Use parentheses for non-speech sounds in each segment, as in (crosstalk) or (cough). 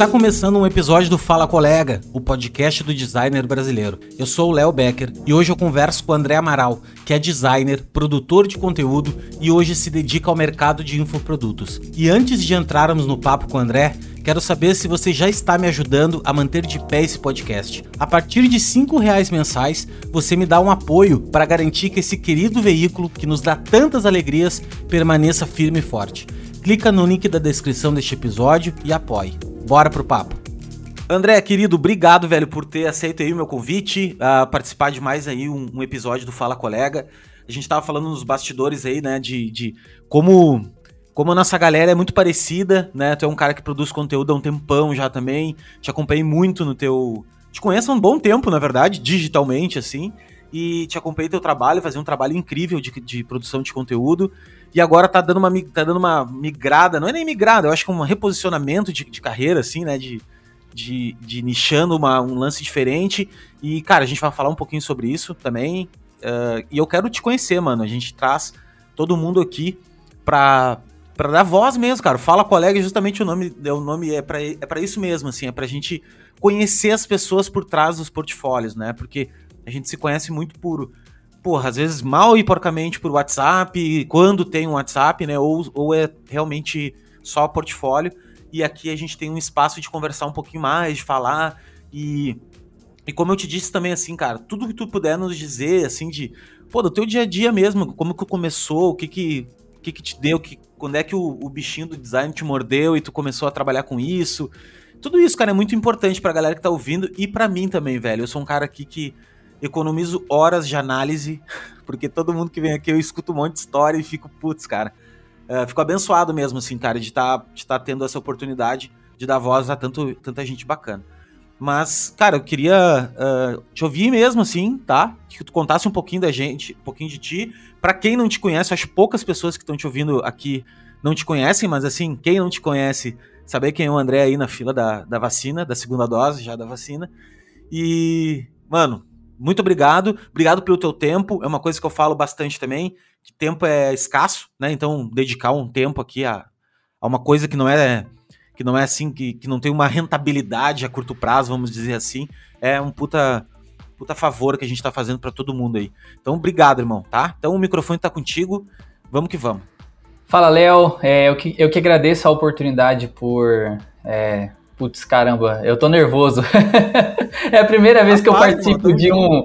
Está começando um episódio do Fala Colega, o podcast do designer brasileiro. Eu sou o Léo Becker e hoje eu converso com o André Amaral, que é designer, produtor de conteúdo e hoje se dedica ao mercado de infoprodutos. E antes de entrarmos no papo com o André, quero saber se você já está me ajudando a manter de pé esse podcast. A partir de R$ reais mensais, você me dá um apoio para garantir que esse querido veículo que nos dá tantas alegrias permaneça firme e forte. Clica no link da descrição deste episódio e apoie. Bora pro papo. André, querido, obrigado, velho, por ter aceito aí o meu convite, a participar de mais aí um, um, episódio do Fala Colega. A gente tava falando nos bastidores aí, né, de, de como como a nossa galera é muito parecida, né? Tu é um cara que produz conteúdo há um tempão já também. Te acompanhei muito no teu. Te conheço há um bom tempo, na verdade, digitalmente, assim. E te acompanhei teu trabalho, fazia um trabalho incrível de, de produção de conteúdo e agora tá dando uma, tá dando uma migrada, não é nem migrada, eu acho que é um reposicionamento de, de carreira, assim, né? De, de, de nichando uma, um lance diferente. E, cara, a gente vai falar um pouquinho sobre isso também. Uh, e eu quero te conhecer, mano. A gente traz todo mundo aqui pra, pra dar voz mesmo, cara. Fala colega, justamente o nome, é o nome é para é pra isso mesmo, assim, é pra gente conhecer as pessoas por trás dos portfólios, né? Porque a gente se conhece muito por porra, às vezes mal e porcamente por WhatsApp, quando tem um WhatsApp, né? Ou, ou é realmente só portfólio. E aqui a gente tem um espaço de conversar um pouquinho mais, de falar. E, e como eu te disse também, assim, cara, tudo que tu puder nos dizer, assim, de, pô, do teu dia a dia mesmo, como que começou, o que que, que, que te deu, que, quando é que o, o bichinho do design te mordeu e tu começou a trabalhar com isso. Tudo isso, cara, é muito importante pra galera que tá ouvindo e para mim também, velho. Eu sou um cara aqui que economizo horas de análise, porque todo mundo que vem aqui eu escuto um monte de história e fico, putz, cara. Uh, fico abençoado mesmo, assim, cara, de estar tá, de tá tendo essa oportunidade de dar voz a tanto, tanta gente bacana. Mas, cara, eu queria uh, te ouvir mesmo, assim, tá? Que tu contasse um pouquinho da gente, um pouquinho de ti. Para quem não te conhece, acho poucas pessoas que estão te ouvindo aqui não te conhecem, mas assim, quem não te conhece, saber quem é o André aí na fila da, da vacina, da segunda dose já da vacina. E, mano, muito obrigado. Obrigado pelo teu tempo. É uma coisa que eu falo bastante também, que tempo é escasso, né? Então, dedicar um tempo aqui a, a uma coisa que não é que não é assim, que, que não tem uma rentabilidade a curto prazo, vamos dizer assim, é um puta, puta favor que a gente tá fazendo para todo mundo aí. Então, obrigado, irmão, tá? Então, o microfone tá contigo. Vamos que vamos. Fala, Léo. É, eu, que, eu que agradeço a oportunidade por é, Putz, caramba, eu tô nervoso. (laughs) é a primeira vez que eu participo de um.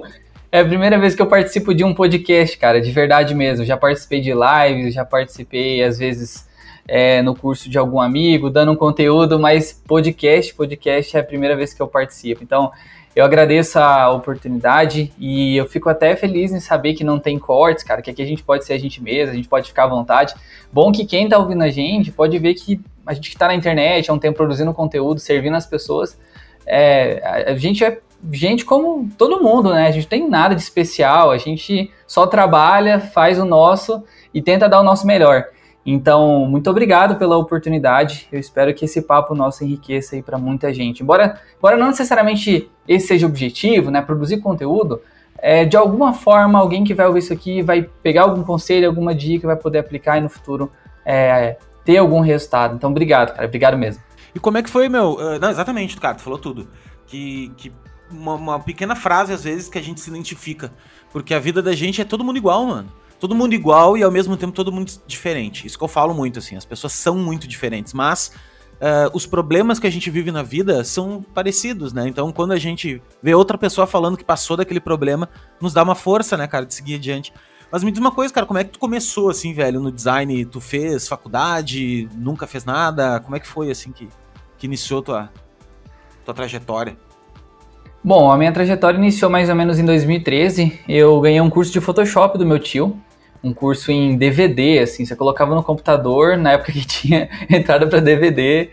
É a primeira vez que eu participo de um podcast, cara, de verdade mesmo. Já participei de lives, já participei, às vezes, é, no curso de algum amigo, dando um conteúdo, mas podcast, podcast é a primeira vez que eu participo. Então, eu agradeço a oportunidade e eu fico até feliz em saber que não tem cortes, cara, que aqui a gente pode ser a gente mesmo, a gente pode ficar à vontade. Bom que quem tá ouvindo a gente pode ver que a gente que tá na internet há um tempo produzindo conteúdo, servindo as pessoas, é, a gente é gente como todo mundo, né? A gente tem nada de especial, a gente só trabalha, faz o nosso e tenta dar o nosso melhor. Então, muito obrigado pela oportunidade. Eu espero que esse papo nosso enriqueça aí para muita gente. Embora, embora não necessariamente esse seja o objetivo, né, produzir conteúdo, é, de alguma forma alguém que vai ouvir isso aqui vai pegar algum conselho, alguma dica, vai poder aplicar e no futuro é, ter algum resultado. Então, obrigado, cara. Obrigado mesmo. E como é que foi, meu? Uh, não, exatamente, cara, tu falou tudo. Que, que uma, uma pequena frase, às vezes, que a gente se identifica. Porque a vida da gente é todo mundo igual, mano todo mundo igual e ao mesmo tempo todo mundo diferente. Isso que eu falo muito, assim, as pessoas são muito diferentes, mas uh, os problemas que a gente vive na vida são parecidos, né? Então quando a gente vê outra pessoa falando que passou daquele problema, nos dá uma força, né, cara, de seguir adiante. Mas me diz uma coisa, cara, como é que tu começou, assim, velho, no design? Tu fez faculdade, nunca fez nada? Como é que foi, assim, que, que iniciou tua, tua trajetória? Bom, a minha trajetória iniciou mais ou menos em 2013. Eu ganhei um curso de Photoshop do meu tio um curso em DVD, assim, você colocava no computador, na época que (laughs) tinha entrada para DVD,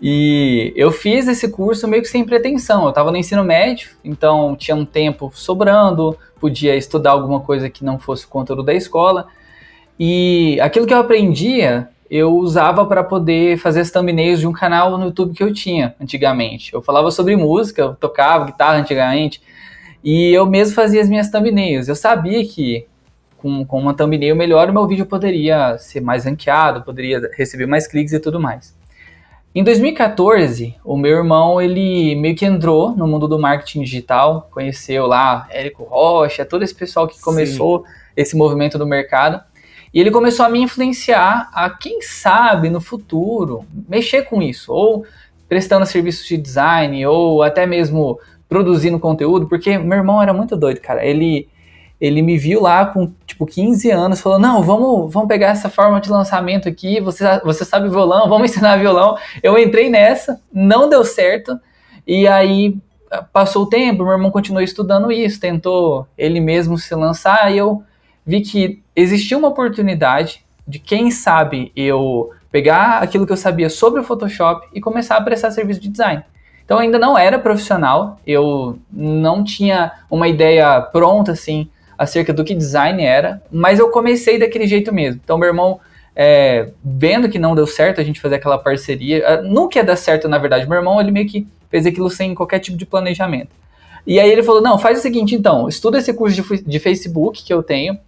e eu fiz esse curso meio que sem pretensão. Eu estava no ensino médio, então tinha um tempo sobrando, podia estudar alguma coisa que não fosse o conteúdo da escola, e aquilo que eu aprendia, eu usava para poder fazer as thumbnails de um canal no YouTube que eu tinha antigamente. Eu falava sobre música, eu tocava guitarra antigamente, e eu mesmo fazia as minhas thumbnails. Eu sabia que com, com uma thumbnail melhor, o meu vídeo poderia ser mais ranqueado, poderia receber mais cliques e tudo mais. Em 2014, o meu irmão, ele meio que entrou no mundo do marketing digital, conheceu lá Érico Rocha, todo esse pessoal que começou Sim. esse movimento do mercado. E ele começou a me influenciar a, quem sabe, no futuro, mexer com isso, ou prestando serviços de design, ou até mesmo produzindo conteúdo, porque meu irmão era muito doido, cara. Ele, ele me viu lá com, tipo, 15 anos, falou, não, vamos, vamos pegar essa forma de lançamento aqui, você, você sabe violão, vamos ensinar violão. Eu entrei nessa, não deu certo, e aí passou o tempo, meu irmão continuou estudando isso, tentou ele mesmo se lançar, e eu vi que existia uma oportunidade de, quem sabe, eu pegar aquilo que eu sabia sobre o Photoshop e começar a prestar serviço de design. Então ainda não era profissional, eu não tinha uma ideia pronta assim acerca do que design era, mas eu comecei daquele jeito mesmo. Então meu irmão, é, vendo que não deu certo a gente fazer aquela parceria, ah, nunca ia dar certo na verdade. Meu irmão ele meio que fez aquilo sem qualquer tipo de planejamento. E aí ele falou: não, faz o seguinte então, estuda esse curso de, de Facebook que eu tenho,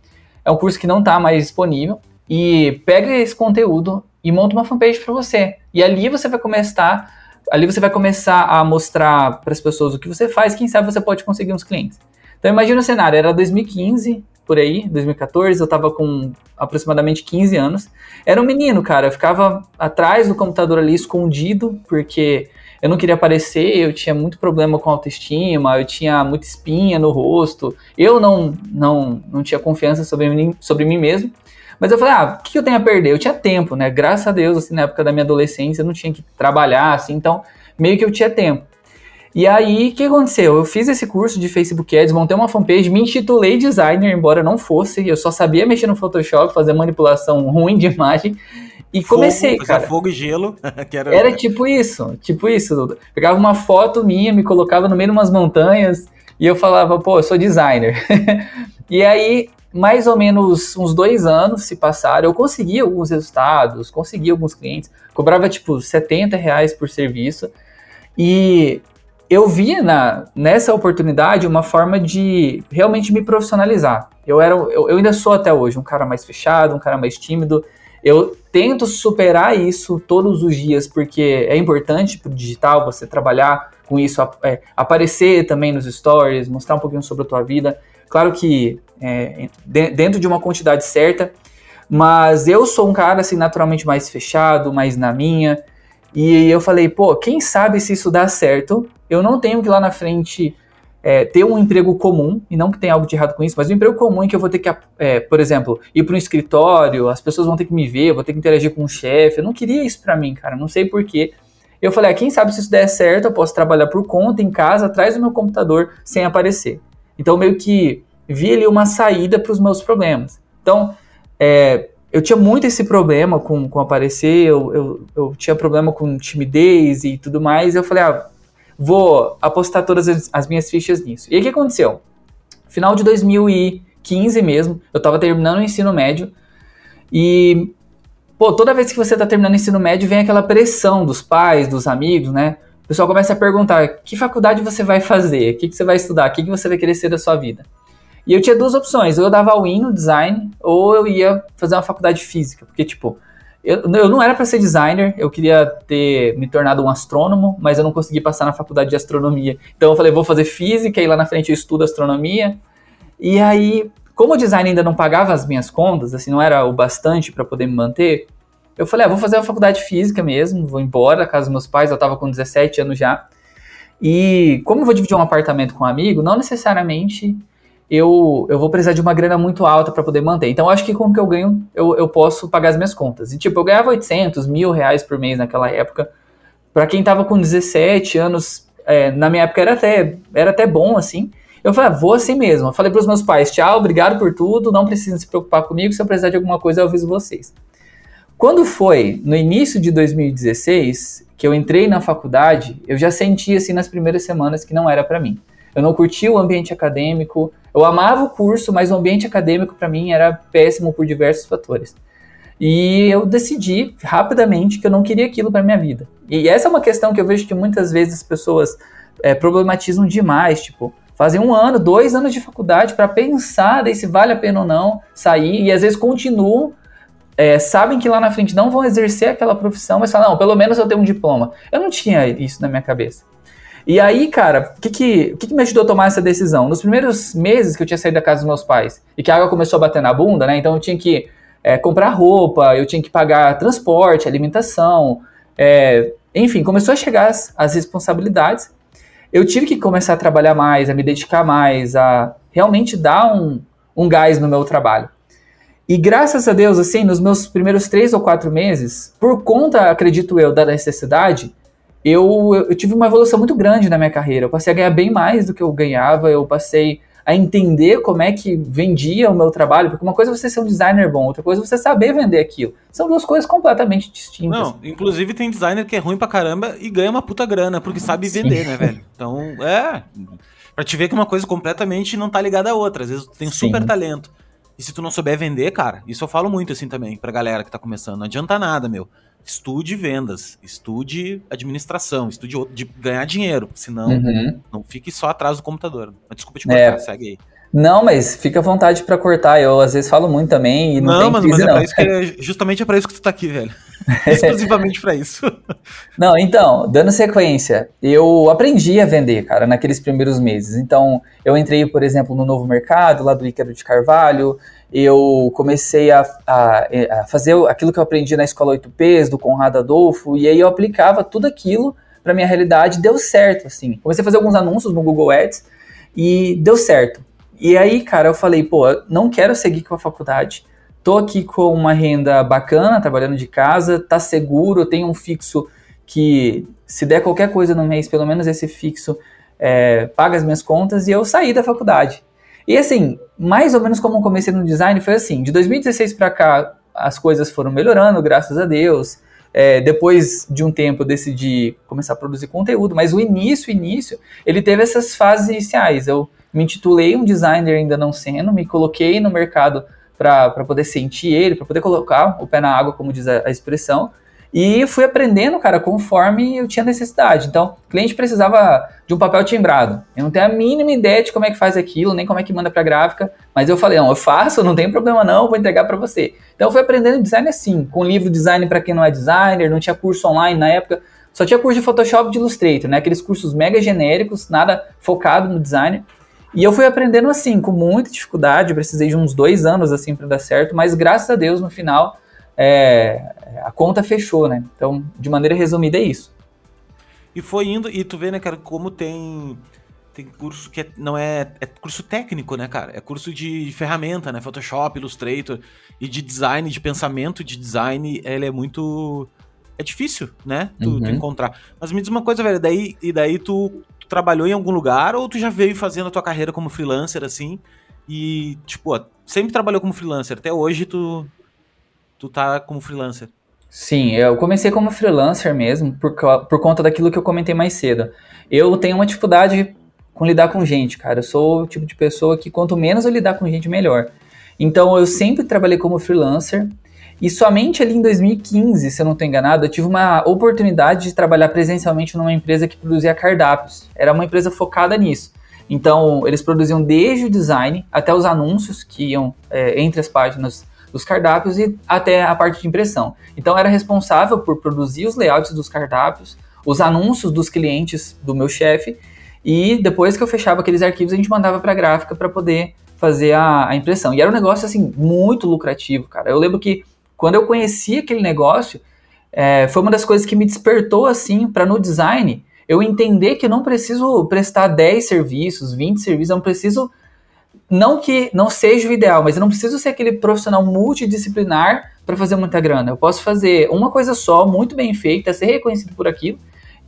é um curso que não está mais disponível. E pega esse conteúdo e monta uma fanpage para você. E ali você vai começar, ali você vai começar a mostrar para as pessoas o que você faz, quem sabe você pode conseguir uns clientes. Então imagina o cenário, era 2015, por aí, 2014, eu estava com aproximadamente 15 anos. Era um menino, cara, eu ficava atrás do computador ali escondido, porque eu não queria aparecer, eu tinha muito problema com autoestima, eu tinha muita espinha no rosto, eu não, não, não tinha confiança sobre mim, sobre mim mesmo. Mas eu falei, ah, o que eu tenho a perder? Eu tinha tempo, né? Graças a Deus, assim, na época da minha adolescência, eu não tinha que trabalhar, assim, então meio que eu tinha tempo. E aí, o que aconteceu? Eu fiz esse curso de Facebook Ads, montei uma fanpage, me intitulei designer, embora não fosse, eu só sabia mexer no Photoshop, fazer manipulação ruim de imagem. E fogo, comecei, cara. Fogo e gelo. (laughs) era... era tipo isso, tipo isso. Pegava uma foto minha, me colocava no meio de umas montanhas e eu falava, pô, eu sou designer. (laughs) e aí, mais ou menos uns dois anos se passaram, eu consegui alguns resultados, consegui alguns clientes, cobrava tipo 70 reais por serviço. E eu via na, nessa oportunidade uma forma de realmente me profissionalizar. Eu, era, eu, eu ainda sou até hoje um cara mais fechado, um cara mais tímido. Eu tento superar isso todos os dias, porque é importante para o digital você trabalhar com isso, é, aparecer também nos stories, mostrar um pouquinho sobre a tua vida. Claro que é, dentro de uma quantidade certa, mas eu sou um cara assim naturalmente mais fechado, mais na minha. E eu falei, pô, quem sabe se isso dá certo, eu não tenho que lá na frente é, ter um emprego comum, e não que tenha algo de errado com isso, mas um emprego comum em que eu vou ter que, é, por exemplo, ir para um escritório, as pessoas vão ter que me ver, vou ter que interagir com o um chefe. Eu não queria isso para mim, cara, não sei porquê. Eu falei, ah, quem sabe se isso der certo, eu posso trabalhar por conta, em casa, atrás do meu computador, sem aparecer. Então, meio que vi ali uma saída para os meus problemas. Então, é, eu tinha muito esse problema com, com aparecer, eu, eu, eu tinha problema com timidez e tudo mais, e eu falei, ah, vou apostar todas as, as minhas fichas nisso. E aí o que aconteceu? Final de 2015 mesmo, eu estava terminando o ensino médio e pô, toda vez que você está terminando o ensino médio vem aquela pressão dos pais, dos amigos, né? O pessoal começa a perguntar: que faculdade você vai fazer? O que, que você vai estudar? O que, que você vai querer ser da sua vida? E eu tinha duas opções: ou eu dava all-in no design, ou eu ia fazer uma faculdade de física. Porque, tipo, eu, eu não era para ser designer, eu queria ter me tornado um astrônomo, mas eu não consegui passar na faculdade de astronomia. Então eu falei, vou fazer física e lá na frente eu estudo astronomia. E aí, como o design ainda não pagava as minhas contas, assim, não era o bastante para poder me manter, eu falei, ah, vou fazer a faculdade de física mesmo, vou embora da casa dos meus pais, eu tava com 17 anos já. E como eu vou dividir um apartamento com um amigo, não necessariamente eu, eu vou precisar de uma grana muito alta para poder manter. Então, acho que com o que eu ganho, eu, eu posso pagar as minhas contas. E, tipo, eu ganhava 800, mil reais por mês naquela época. Para quem tava com 17 anos, é, na minha época era até, era até bom, assim. Eu falei, ah, vou assim mesmo. Eu falei para os meus pais, tchau, obrigado por tudo, não precisam se preocupar comigo, se eu precisar de alguma coisa eu aviso vocês. Quando foi no início de 2016 que eu entrei na faculdade, eu já senti assim nas primeiras semanas que não era para mim. Eu não curtia o ambiente acadêmico, eu amava o curso, mas o ambiente acadêmico para mim era péssimo por diversos fatores. E eu decidi rapidamente que eu não queria aquilo para minha vida. E essa é uma questão que eu vejo que muitas vezes as pessoas é, problematizam demais, tipo, fazem um ano, dois anos de faculdade para pensar se vale a pena ou não sair, e às vezes continuam é, sabem que lá na frente não vão exercer aquela profissão, mas falam, não, pelo menos eu tenho um diploma. Eu não tinha isso na minha cabeça. E aí, cara, o que que, que que me ajudou a tomar essa decisão? Nos primeiros meses que eu tinha saído da casa dos meus pais e que a água começou a bater na bunda, né? Então eu tinha que é, comprar roupa, eu tinha que pagar transporte, alimentação, é, enfim, começou a chegar as, as responsabilidades. Eu tive que começar a trabalhar mais, a me dedicar mais, a realmente dar um, um gás no meu trabalho. E graças a Deus, assim, nos meus primeiros três ou quatro meses, por conta, acredito eu, da necessidade, eu, eu tive uma evolução muito grande na minha carreira. Eu passei a ganhar bem mais do que eu ganhava, eu passei a entender como é que vendia o meu trabalho, porque uma coisa é você ser um designer bom, outra coisa é você saber vender aquilo. São duas coisas completamente distintas. Não, inclusive tem designer que é ruim pra caramba e ganha uma puta grana, porque sabe vender, Sim. né, velho? Então, é. Pra te ver que uma coisa completamente não tá ligada à outra. Às vezes tu tem Sim. super talento. E se tu não souber vender, cara, isso eu falo muito assim também pra galera que tá começando. Não adianta nada, meu estude vendas, estude administração, estude de ganhar dinheiro, senão uhum. não fique só atrás do computador. Desculpa te cortar, é. segue aí. Não, mas fica à vontade para cortar. Eu às vezes falo muito também e não, não tem mas, crise, mas é não. Isso é, justamente é para isso que tu tá aqui, velho. (laughs) Exclusivamente para isso. (laughs) Não, então, dando sequência, eu aprendi a vender, cara, naqueles primeiros meses. Então, eu entrei, por exemplo, no novo mercado, lá do Ícaro de Carvalho, eu comecei a, a, a, fazer aquilo que eu aprendi na escola 8Ps, do Conrado Adolfo, e aí eu aplicava tudo aquilo para minha realidade, deu certo, assim. Comecei a fazer alguns anúncios no Google Ads e deu certo. E aí, cara, eu falei, pô, não quero seguir com a faculdade, tô aqui com uma renda bacana, trabalhando de casa, tá seguro, tenho um fixo que, se der qualquer coisa no mês, pelo menos esse fixo é, paga as minhas contas, e eu saí da faculdade. E assim, mais ou menos como eu comecei no design, foi assim: de 2016 para cá, as coisas foram melhorando, graças a Deus. É, depois de um tempo eu decidi começar a produzir conteúdo, mas o início, início, ele teve essas fases iniciais. Eu me intitulei um designer ainda não sendo, me coloquei no mercado para poder sentir ele, para poder colocar o pé na água, como diz a, a expressão, e fui aprendendo, cara, conforme eu tinha necessidade. Então, o cliente precisava de um papel timbrado. Eu não tenho a mínima ideia de como é que faz aquilo, nem como é que manda para gráfica, mas eu falei, não, eu faço, não tem problema não, vou entregar para você. Então, eu fui aprendendo design assim, com livro design para quem não é designer, não tinha curso online na época, só tinha curso de Photoshop e de Illustrator, né? Aqueles cursos mega genéricos, nada focado no design. E eu fui aprendendo assim, com muita dificuldade, precisei de uns dois anos assim para dar certo, mas graças a Deus no final é, a conta fechou, né? Então, de maneira resumida, é isso. E foi indo, e tu vê, né, cara, como tem tem curso que é, não é, é curso técnico, né, cara? É curso de ferramenta, né? Photoshop, Illustrator e de design, de pensamento de design, ele é muito é difícil, né? Tu, uhum. tu, encontrar. Mas me diz uma coisa, velho, daí e daí tu, tu, trabalhou em algum lugar ou tu já veio fazendo a tua carreira como freelancer assim? E tipo, sempre trabalhou como freelancer, até hoje tu tu tá como freelancer. Sim, eu comecei como freelancer mesmo, por, por conta daquilo que eu comentei mais cedo. Eu tenho uma dificuldade com lidar com gente, cara. Eu sou o tipo de pessoa que quanto menos eu lidar com gente, melhor. Então eu sempre trabalhei como freelancer. E somente ali em 2015, se eu não estou enganado, eu tive uma oportunidade de trabalhar presencialmente numa empresa que produzia cardápios. Era uma empresa focada nisso. Então, eles produziam desde o design até os anúncios que iam é, entre as páginas dos cardápios e até a parte de impressão. Então era responsável por produzir os layouts dos cardápios, os anúncios dos clientes do meu chefe e depois que eu fechava aqueles arquivos a gente mandava para a gráfica para poder fazer a, a, impressão. E era um negócio assim muito lucrativo, cara. Eu lembro que quando eu conheci aquele negócio é, foi uma das coisas que me despertou assim para no design eu entender que eu não preciso prestar 10 serviços, 20 serviços, eu não preciso não que não seja o ideal, mas eu não preciso ser aquele profissional multidisciplinar para fazer muita grana. Eu posso fazer uma coisa só, muito bem feita, ser reconhecido por aquilo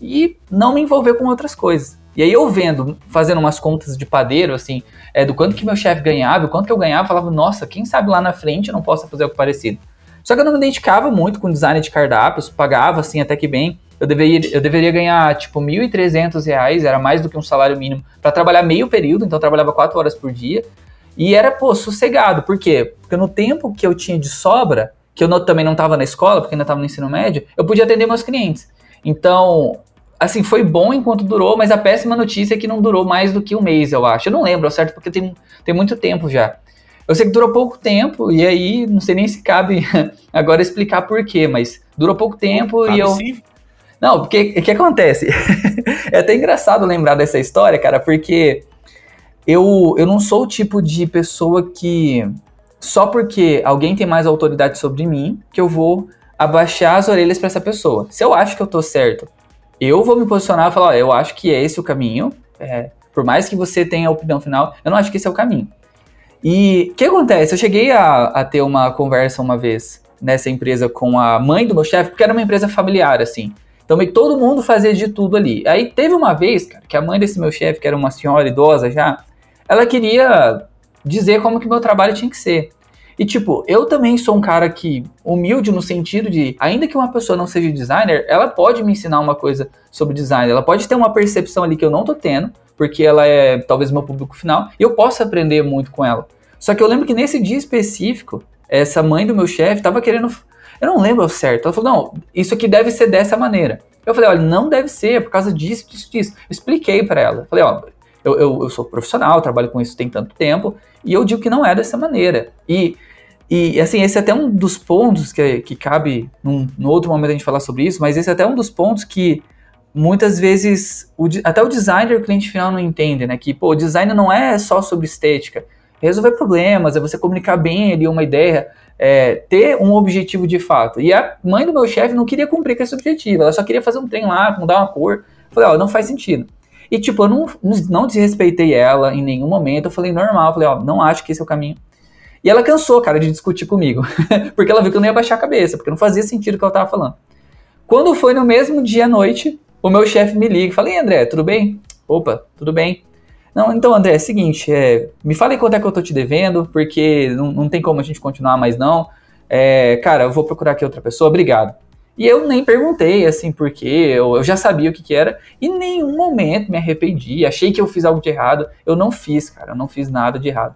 e não me envolver com outras coisas. E aí eu vendo, fazendo umas contas de padeiro, assim, é, do quanto que meu chefe ganhava, o quanto que eu ganhava, falava, nossa, quem sabe lá na frente eu não possa fazer algo parecido. Só que eu não me identificava muito com design de cardápios, pagava, assim, até que bem, eu deveria, eu deveria ganhar tipo R$ 1.300, era mais do que um salário mínimo, para trabalhar meio período, então eu trabalhava 4 horas por dia. E era, pô, sossegado. Por quê? Porque no tempo que eu tinha de sobra, que eu não, também não estava na escola, porque ainda estava no ensino médio, eu podia atender meus clientes. Então, assim, foi bom enquanto durou, mas a péssima notícia é que não durou mais do que um mês, eu acho. Eu não lembro, certo? Porque tem, tem muito tempo já. Eu sei que durou pouco tempo, e aí não sei nem se cabe (laughs) agora explicar por quê, mas durou pouco tempo cabe e eu. Sim. Não, porque o que acontece? (laughs) é até engraçado lembrar dessa história, cara, porque eu, eu não sou o tipo de pessoa que só porque alguém tem mais autoridade sobre mim que eu vou abaixar as orelhas para essa pessoa. Se eu acho que eu tô certo, eu vou me posicionar e falar, ó, eu acho que é esse o caminho. É, por mais que você tenha a opinião final, eu não acho que esse é o caminho. E o que acontece? Eu cheguei a, a, ter uma conversa uma vez nessa empresa com a mãe do meu chefe, porque era uma empresa familiar, assim. Então meio todo mundo fazia de tudo ali. Aí teve uma vez, cara, que a mãe desse meu chefe, que era uma senhora idosa já, ela queria dizer como que meu trabalho tinha que ser. E tipo, eu também sou um cara que humilde no sentido de, ainda que uma pessoa não seja designer, ela pode me ensinar uma coisa sobre design, ela pode ter uma percepção ali que eu não tô tendo, porque ela é talvez meu público final, e eu posso aprender muito com ela. Só que eu lembro que nesse dia específico, essa mãe do meu chefe tava querendo. Eu não lembro certo. Ela falou: não, isso aqui deve ser dessa maneira. Eu falei: olha, não deve ser, por causa disso, disso, disso. Eu expliquei para ela. Falei: ó, eu, eu, eu, sou profissional, trabalho com isso tem tanto tempo, e eu digo que não é dessa maneira. E, e assim, esse é até um dos pontos que, que cabe num, num outro momento a gente falar sobre isso, mas esse é até um dos pontos que muitas vezes o, até o designer o cliente final não entende, né? Que pô, o design não é só sobre estética, resolver problemas, é você comunicar bem ali uma ideia, é, ter um objetivo de fato. E a mãe do meu chefe não queria cumprir com esse objetivo, ela só queria fazer um trem lá, mudar uma cor. Falei, ó, não faz sentido. E tipo, eu não, não desrespeitei ela em nenhum momento, eu falei normal, falei, ó, não acho que esse é o caminho. E ela cansou, cara, de discutir comigo, (laughs) porque ela viu que eu não ia baixar a cabeça, porque não fazia sentido o que ela tava falando. Quando foi no mesmo dia à noite, o meu chefe me liga e fala, e André, tudo bem? Opa, tudo bem. Não, então, André, é o seguinte, é, me fala quanto é que eu tô te devendo, porque não, não tem como a gente continuar mais não. É, cara, eu vou procurar aqui outra pessoa, obrigado. E eu nem perguntei, assim, porque eu, eu já sabia o que, que era, e em nenhum momento me arrependi, achei que eu fiz algo de errado. Eu não fiz, cara, eu não fiz nada de errado.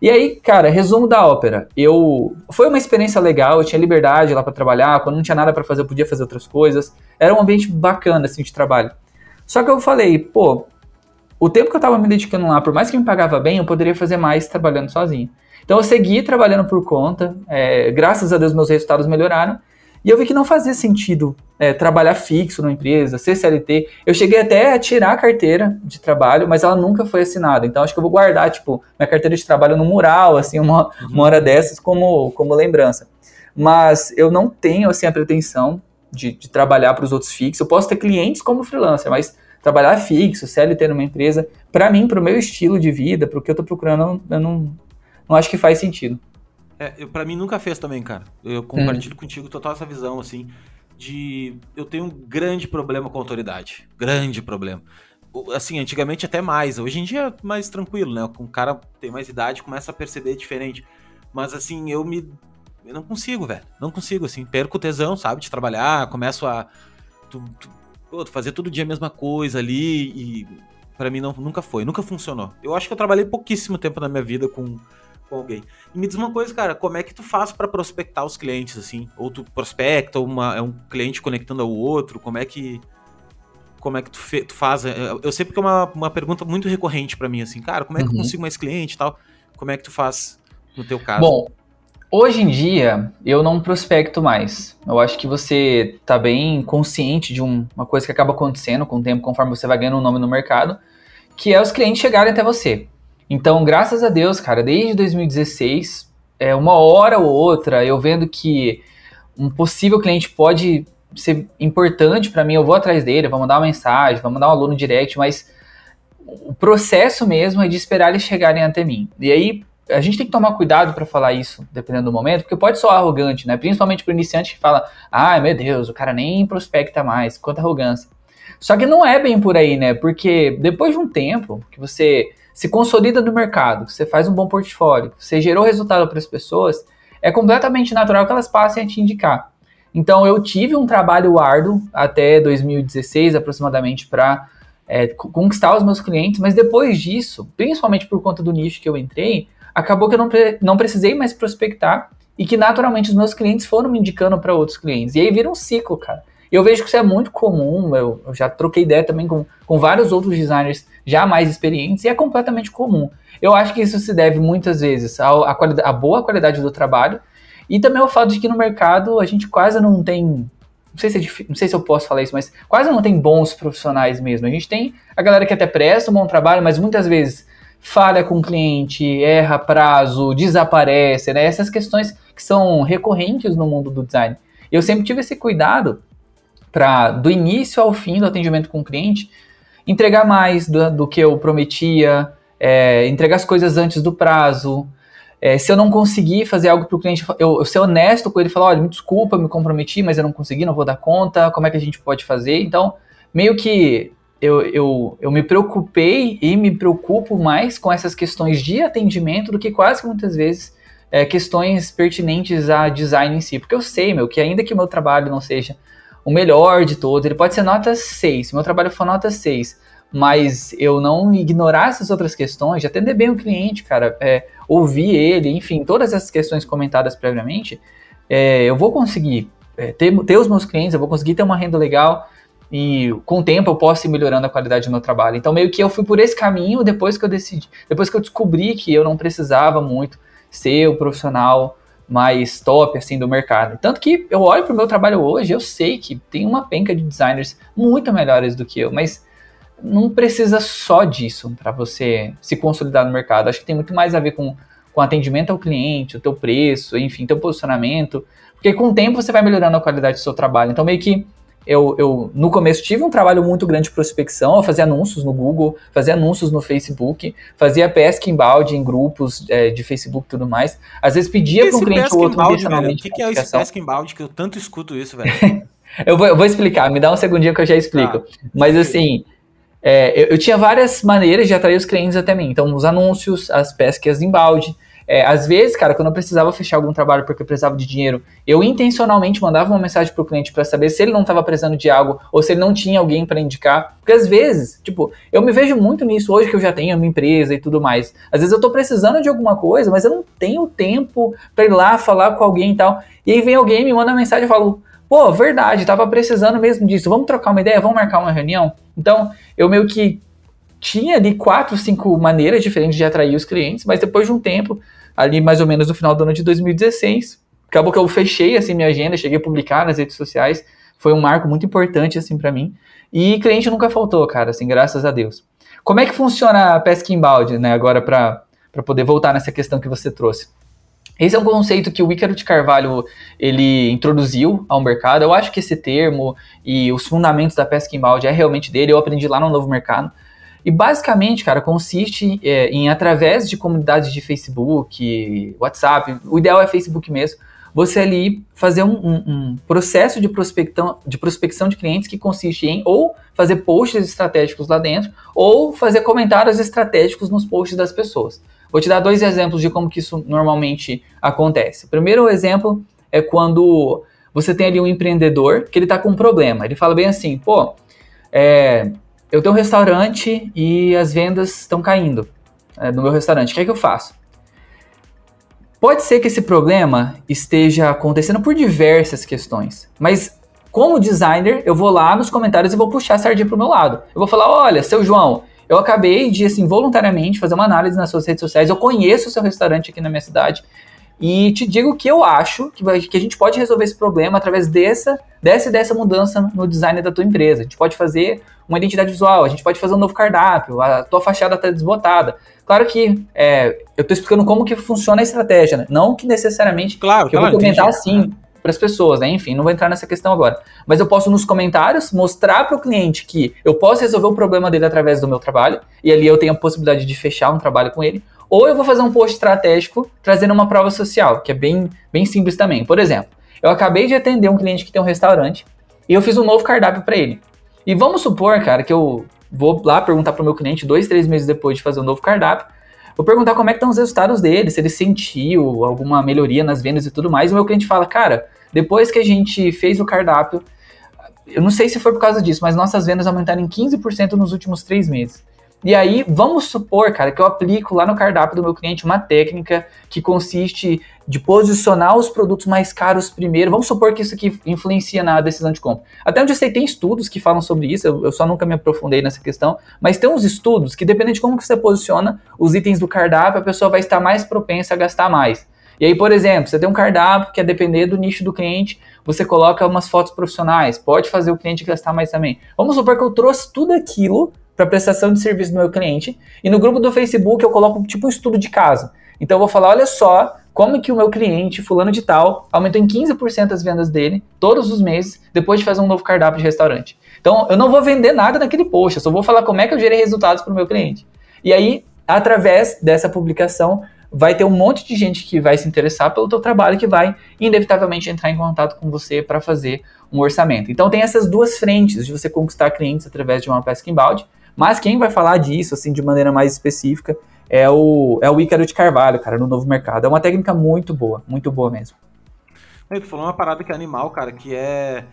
E aí, cara, resumo da ópera. Eu foi uma experiência legal, eu tinha liberdade lá para trabalhar, quando não tinha nada para fazer, eu podia fazer outras coisas. Era um ambiente bacana assim de trabalho. Só que eu falei, pô, o tempo que eu tava me dedicando lá, por mais que me pagava bem, eu poderia fazer mais trabalhando sozinho. Então eu segui trabalhando por conta, é, graças a Deus meus resultados melhoraram, e eu vi que não fazia sentido é, trabalhar fixo numa empresa, ser CLT. Eu cheguei até a tirar a carteira de trabalho, mas ela nunca foi assinada. Então acho que eu vou guardar, tipo, minha carteira de trabalho no mural, assim, uma, uhum. uma hora dessas como, como lembrança. Mas eu não tenho, assim, a pretensão de, de trabalhar para os outros fixos. Eu posso ter clientes como freelancer, mas trabalhar fixo, CLT numa empresa, para mim, para o meu estilo de vida, para o que eu estou procurando, eu não, não acho que faz sentido. É, para mim nunca fez também, cara. Eu compartilho hum. contigo total essa visão, assim, de eu tenho um grande problema com autoridade. Grande problema. Assim, antigamente até mais. Hoje em dia é mais tranquilo, né? Com o cara tem mais idade, começa a perceber diferente. Mas assim, eu me. Eu não consigo, velho. Não consigo, assim. Perco o tesão, sabe? De trabalhar, começo a. Tu, tu, fazer todo dia a mesma coisa ali e. para mim não, nunca foi, nunca funcionou. Eu acho que eu trabalhei pouquíssimo tempo na minha vida com com alguém. E me diz uma coisa, cara, como é que tu faz para prospectar os clientes, assim? Ou tu prospecta, uma, é um cliente conectando ao outro, como é que como é que tu, fe, tu faz? É, eu sei porque é uma, uma pergunta muito recorrente para mim, assim, cara, como é que uhum. eu consigo mais cliente e tal? Como é que tu faz no teu caso? Bom, hoje em dia eu não prospecto mais. Eu acho que você tá bem consciente de um, uma coisa que acaba acontecendo com o tempo, conforme você vai ganhando um nome no mercado, que é os clientes chegarem até você. Então, graças a Deus, cara, desde 2016, é, uma hora ou outra, eu vendo que um possível cliente pode ser importante para mim, eu vou atrás dele, vou mandar uma mensagem, vou mandar um aluno direct, mas o processo mesmo é de esperar eles chegarem até mim. E aí, a gente tem que tomar cuidado para falar isso, dependendo do momento, porque pode soar arrogante, né? Principalmente para iniciante que fala, ai ah, meu Deus, o cara nem prospecta mais, quanta arrogância. Só que não é bem por aí, né? Porque depois de um tempo que você se consolida no mercado, você faz um bom portfólio, você gerou resultado para as pessoas, é completamente natural que elas passem a te indicar. Então eu tive um trabalho árduo até 2016 aproximadamente para é, conquistar os meus clientes, mas depois disso, principalmente por conta do nicho que eu entrei, acabou que eu não, não precisei mais prospectar e que naturalmente os meus clientes foram me indicando para outros clientes. E aí vira um ciclo, cara. Eu vejo que isso é muito comum, eu, eu, já troquei ideia também com, com vários outros designers já mais experientes, e é completamente comum. Eu acho que isso se deve muitas vezes à, boa qualidade do trabalho, e também ao fato de que no mercado a gente quase não tem não sei, se é não sei se eu posso falar isso, mas quase não tem bons profissionais mesmo. A gente tem a galera que até presta um bom trabalho, mas muitas vezes falha com o cliente, erra prazo, desaparece, né? Essas questões que são recorrentes no mundo do design. Eu sempre tive esse cuidado para, do início ao fim do atendimento com o cliente, entregar mais do, do que eu prometia, é, entregar as coisas antes do prazo. É, se eu não conseguir fazer algo para o cliente, eu, eu, ser honesto com ele, falar, olha, me desculpa, me comprometi, mas eu não consegui, não vou dar conta, como é que a gente pode fazer? Então, meio que eu, eu, eu me preocupei e me preocupo mais com essas questões de atendimento do que quase que muitas vezes é, questões pertinentes a design em si. Porque eu sei, meu, que ainda que meu trabalho não seja o melhor de todos, ele pode ser nota 6, se meu trabalho for nota 6, mas eu não ignorar essas outras questões, de atender bem o cliente, cara, é, ouvir ele, enfim, todas essas questões comentadas previamente, é, eu vou conseguir é, ter, ter os meus clientes, eu vou conseguir ter uma renda legal, e com o tempo eu posso ir melhorando a qualidade do meu trabalho. Então meio que eu fui por esse caminho depois que eu decidi, depois que eu descobri que eu não precisava muito ser o profissional mais top assim do mercado. Tanto que eu olho para o meu trabalho hoje, eu sei que tem uma penca de designers muito melhores do que eu, mas não precisa só disso para você se consolidar no mercado. Acho que tem muito mais a ver com, com atendimento ao cliente, o teu preço, enfim, teu posicionamento, porque com o tempo você vai melhorando a qualidade do seu trabalho. Então meio que eu, eu, no começo tive um trabalho muito grande de prospecção, eu fazia anúncios no Google, fazia anúncios no Facebook, fazia pesca em balde em grupos é, de Facebook e tudo mais. Às vezes pedia para um cliente ou outro O que, que é esse pesca em balde que eu tanto escuto isso, velho? (laughs) eu, vou, eu vou explicar, me dá um segundinho que eu já explico. Tá. Mas assim, é, eu, eu, tinha várias maneiras de atrair os clientes até mim. Então, os anúncios, as pescas em balde, é, às vezes, cara, quando eu precisava fechar algum trabalho porque eu precisava de dinheiro, eu intencionalmente mandava uma mensagem pro cliente para saber se ele não estava precisando de algo ou se ele não tinha alguém para indicar. Porque às vezes, tipo, eu me vejo muito nisso hoje que eu já tenho a minha empresa e tudo mais. Às vezes eu tô precisando de alguma coisa, mas eu não tenho tempo para ir lá falar com alguém e tal. E aí vem alguém, me manda uma mensagem e falo, pô, verdade, tava precisando mesmo disso, vamos trocar uma ideia, vamos marcar uma reunião? Então, eu meio que tinha ali quatro, cinco maneiras diferentes de atrair os clientes, mas depois de um tempo ali mais ou menos no final do ano de 2016. Acabou que eu fechei assim minha agenda, cheguei a publicar nas redes sociais. Foi um marco muito importante assim para mim. E cliente nunca faltou, cara, assim, graças a Deus. Como é que funciona a pesca embalde, né, agora para poder voltar nessa questão que você trouxe? Esse é um conceito que o Ícaro de Carvalho ele introduziu ao mercado. Eu acho que esse termo e os fundamentos da pesca embalde é realmente dele. Eu aprendi lá no Novo Mercado. E basicamente, cara, consiste é, em, através de comunidades de Facebook, WhatsApp, o ideal é Facebook mesmo, você ali fazer um, um, um processo de prospecção, de prospecção de clientes que consiste em ou fazer posts estratégicos lá dentro, ou fazer comentários estratégicos nos posts das pessoas. Vou te dar dois exemplos de como que isso normalmente acontece. O primeiro exemplo é quando você tem ali um empreendedor que ele está com um problema. Ele fala bem assim, pô, é, eu tenho um restaurante e as vendas estão caindo é, no meu restaurante. O que é que eu faço? Pode ser que esse problema esteja acontecendo por diversas questões, mas como designer, eu vou lá nos comentários e vou puxar a sardinha pro meu lado. Eu vou falar: olha, seu João, eu acabei de, assim, voluntariamente fazer uma análise nas suas redes sociais. Eu conheço o seu restaurante aqui na minha cidade e te digo que eu acho que, vai, que a gente pode resolver esse problema através dessa, dessa dessa mudança no design da tua empresa. A gente pode fazer uma identidade visual, a gente pode fazer um novo cardápio, a tua fachada está desbotada. Claro que é, eu estou explicando como que funciona a estratégia, né? não que necessariamente claro, que eu vou comentar assim para as pessoas, né? Enfim, não vou entrar nessa questão agora. Mas eu posso nos comentários mostrar para o cliente que eu posso resolver o problema dele através do meu trabalho e ali eu tenho a possibilidade de fechar um trabalho com ele. Ou eu vou fazer um post estratégico trazendo uma prova social, que é bem, bem simples também. Por exemplo, eu acabei de atender um cliente que tem um restaurante e eu fiz um novo cardápio para ele. E vamos supor, cara, que eu vou lá perguntar para o meu cliente dois, três meses depois de fazer um novo cardápio. Vou perguntar como é que estão os resultados dele, se ele sentiu alguma melhoria nas vendas e tudo mais. E o meu cliente fala, cara, depois que a gente fez o cardápio, eu não sei se foi por causa disso, mas nossas vendas aumentaram em 15% nos últimos três meses. E aí, vamos supor, cara, que eu aplico lá no cardápio do meu cliente uma técnica que consiste de posicionar os produtos mais caros primeiro. Vamos supor que isso aqui influencia na decisão de compra. Até onde eu sei, tem estudos que falam sobre isso, eu, eu só nunca me aprofundei nessa questão, mas tem uns estudos que, dependendo de como que você posiciona os itens do cardápio, a pessoa vai estar mais propensa a gastar mais. E aí, por exemplo, você tem um cardápio que, a depender do nicho do cliente, você coloca umas fotos profissionais, pode fazer o cliente gastar mais também. Vamos supor que eu trouxe tudo aquilo para prestação de serviço do meu cliente. E no grupo do Facebook eu coloco tipo um estudo de caso. Então eu vou falar, olha só como que o meu cliente, fulano de tal, aumentou em 15% as vendas dele todos os meses depois de fazer um novo cardápio de restaurante. Então eu não vou vender nada naquele post, eu só vou falar como é que eu gerei resultados para o meu cliente. E aí, através dessa publicação, vai ter um monte de gente que vai se interessar pelo teu trabalho que vai inevitavelmente entrar em contato com você para fazer um orçamento. Então tem essas duas frentes de você conquistar clientes através de uma pesca inbound mas quem vai falar disso, assim, de maneira mais específica, é o, é o Ícaro de Carvalho, cara, no novo mercado. É uma técnica muito boa, muito boa mesmo. Tu falou uma parada que é animal, cara, que é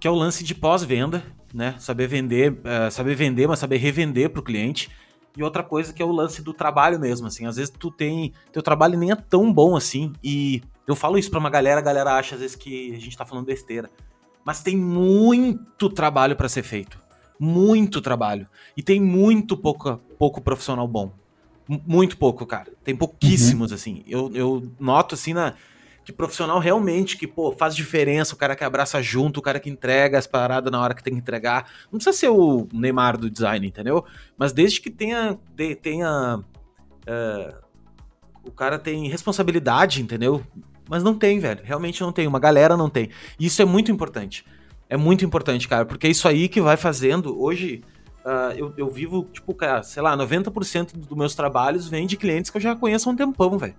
que é o lance de pós-venda, né? Saber vender, uh, saber vender, mas saber revender para o cliente. E outra coisa que é o lance do trabalho mesmo, assim. Às vezes tu tem. Teu trabalho nem é tão bom assim. E eu falo isso pra uma galera, a galera acha às vezes que a gente tá falando besteira. Mas tem muito trabalho para ser feito muito trabalho. E tem muito pouco, pouco profissional bom. M muito pouco, cara. Tem pouquíssimos, uhum. assim. Eu, eu noto, assim, na, que profissional realmente que, pô, faz diferença, o cara que abraça junto, o cara que entrega as paradas na hora que tem que entregar. Não precisa ser o Neymar do design, entendeu? Mas desde que tenha. De, tenha uh, o cara tem responsabilidade, entendeu? Mas não tem, velho. Realmente não tem. Uma galera não tem. E isso é muito importante. É muito importante, cara, porque é isso aí que vai fazendo. Hoje, uh, eu, eu vivo, tipo, cara, sei lá, 90% dos meus trabalhos vem de clientes que eu já conheço há um tempão, velho.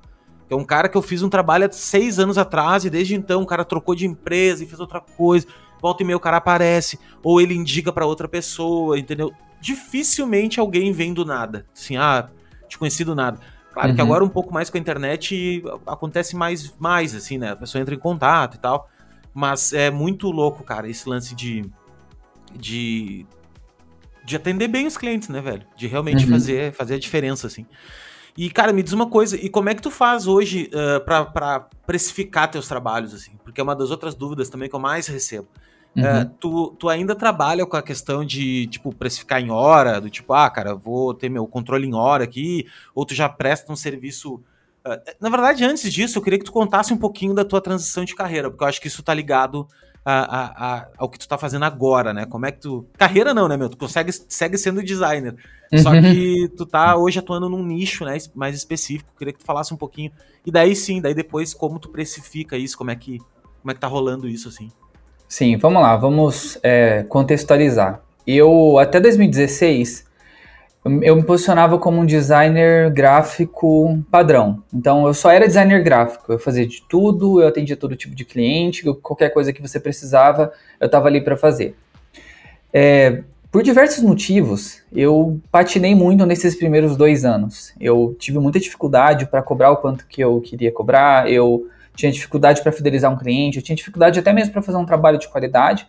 É um cara que eu fiz um trabalho há seis anos atrás e desde então o cara trocou de empresa e fez outra coisa. Volta e meia o cara aparece, ou ele indica para outra pessoa, entendeu? Dificilmente alguém vem do nada. Assim, ah, te conheci do nada. Claro uhum. que agora um pouco mais com a internet acontece mais, mais, assim, né? A pessoa entra em contato e tal. Mas é muito louco, cara, esse lance de. de. de atender bem os clientes, né, velho? De realmente uhum. fazer, fazer a diferença, assim. E, cara, me diz uma coisa, e como é que tu faz hoje uh, pra, pra precificar teus trabalhos, assim? Porque é uma das outras dúvidas também que eu mais recebo. Uhum. Uh, tu, tu ainda trabalha com a questão de, tipo, precificar em hora, do tipo, ah, cara, vou ter meu controle em hora aqui, ou tu já presta um serviço na verdade, antes disso, eu queria que tu contasse um pouquinho da tua transição de carreira, porque eu acho que isso tá ligado a, a, a, ao que tu tá fazendo agora, né? Como é que tu. Carreira não, né, meu? Tu consegue, segue sendo designer. Uhum. Só que tu tá hoje atuando num nicho né, mais específico. Eu queria que tu falasse um pouquinho. E daí sim, daí depois, como tu precifica isso, como é que, como é que tá rolando isso, assim. Sim, vamos lá, vamos é, contextualizar. Eu, até 2016, eu me posicionava como um designer gráfico padrão. Então eu só era designer gráfico, eu fazia de tudo, eu atendia todo tipo de cliente, qualquer coisa que você precisava, eu estava ali para fazer. É, por diversos motivos, eu patinei muito nesses primeiros dois anos. Eu tive muita dificuldade para cobrar o quanto que eu queria cobrar, eu tinha dificuldade para fidelizar um cliente, eu tinha dificuldade até mesmo para fazer um trabalho de qualidade,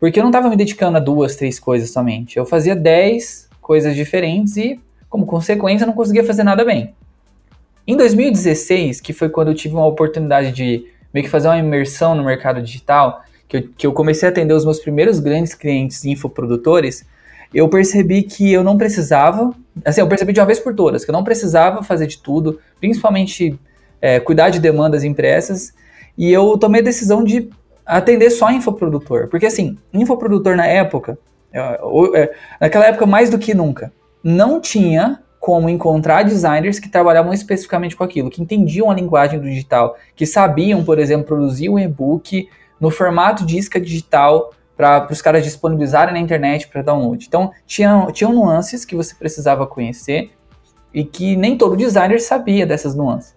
porque eu não estava me dedicando a duas, três coisas somente. Eu fazia dez coisas diferentes e, como consequência, não conseguia fazer nada bem. Em 2016, que foi quando eu tive uma oportunidade de meio que fazer uma imersão no mercado digital, que eu, que eu comecei a atender os meus primeiros grandes clientes infoprodutores, eu percebi que eu não precisava, assim, eu percebi de uma vez por todas, que eu não precisava fazer de tudo, principalmente é, cuidar de demandas impressas, e eu tomei a decisão de atender só infoprodutor, porque assim, infoprodutor na época, naquela época, mais do que nunca, não tinha como encontrar designers que trabalhavam especificamente com aquilo, que entendiam a linguagem do digital, que sabiam, por exemplo, produzir um e-book no formato de isca digital para os caras disponibilizarem na internet para download. Então, tinham, tinham nuances que você precisava conhecer e que nem todo designer sabia dessas nuances.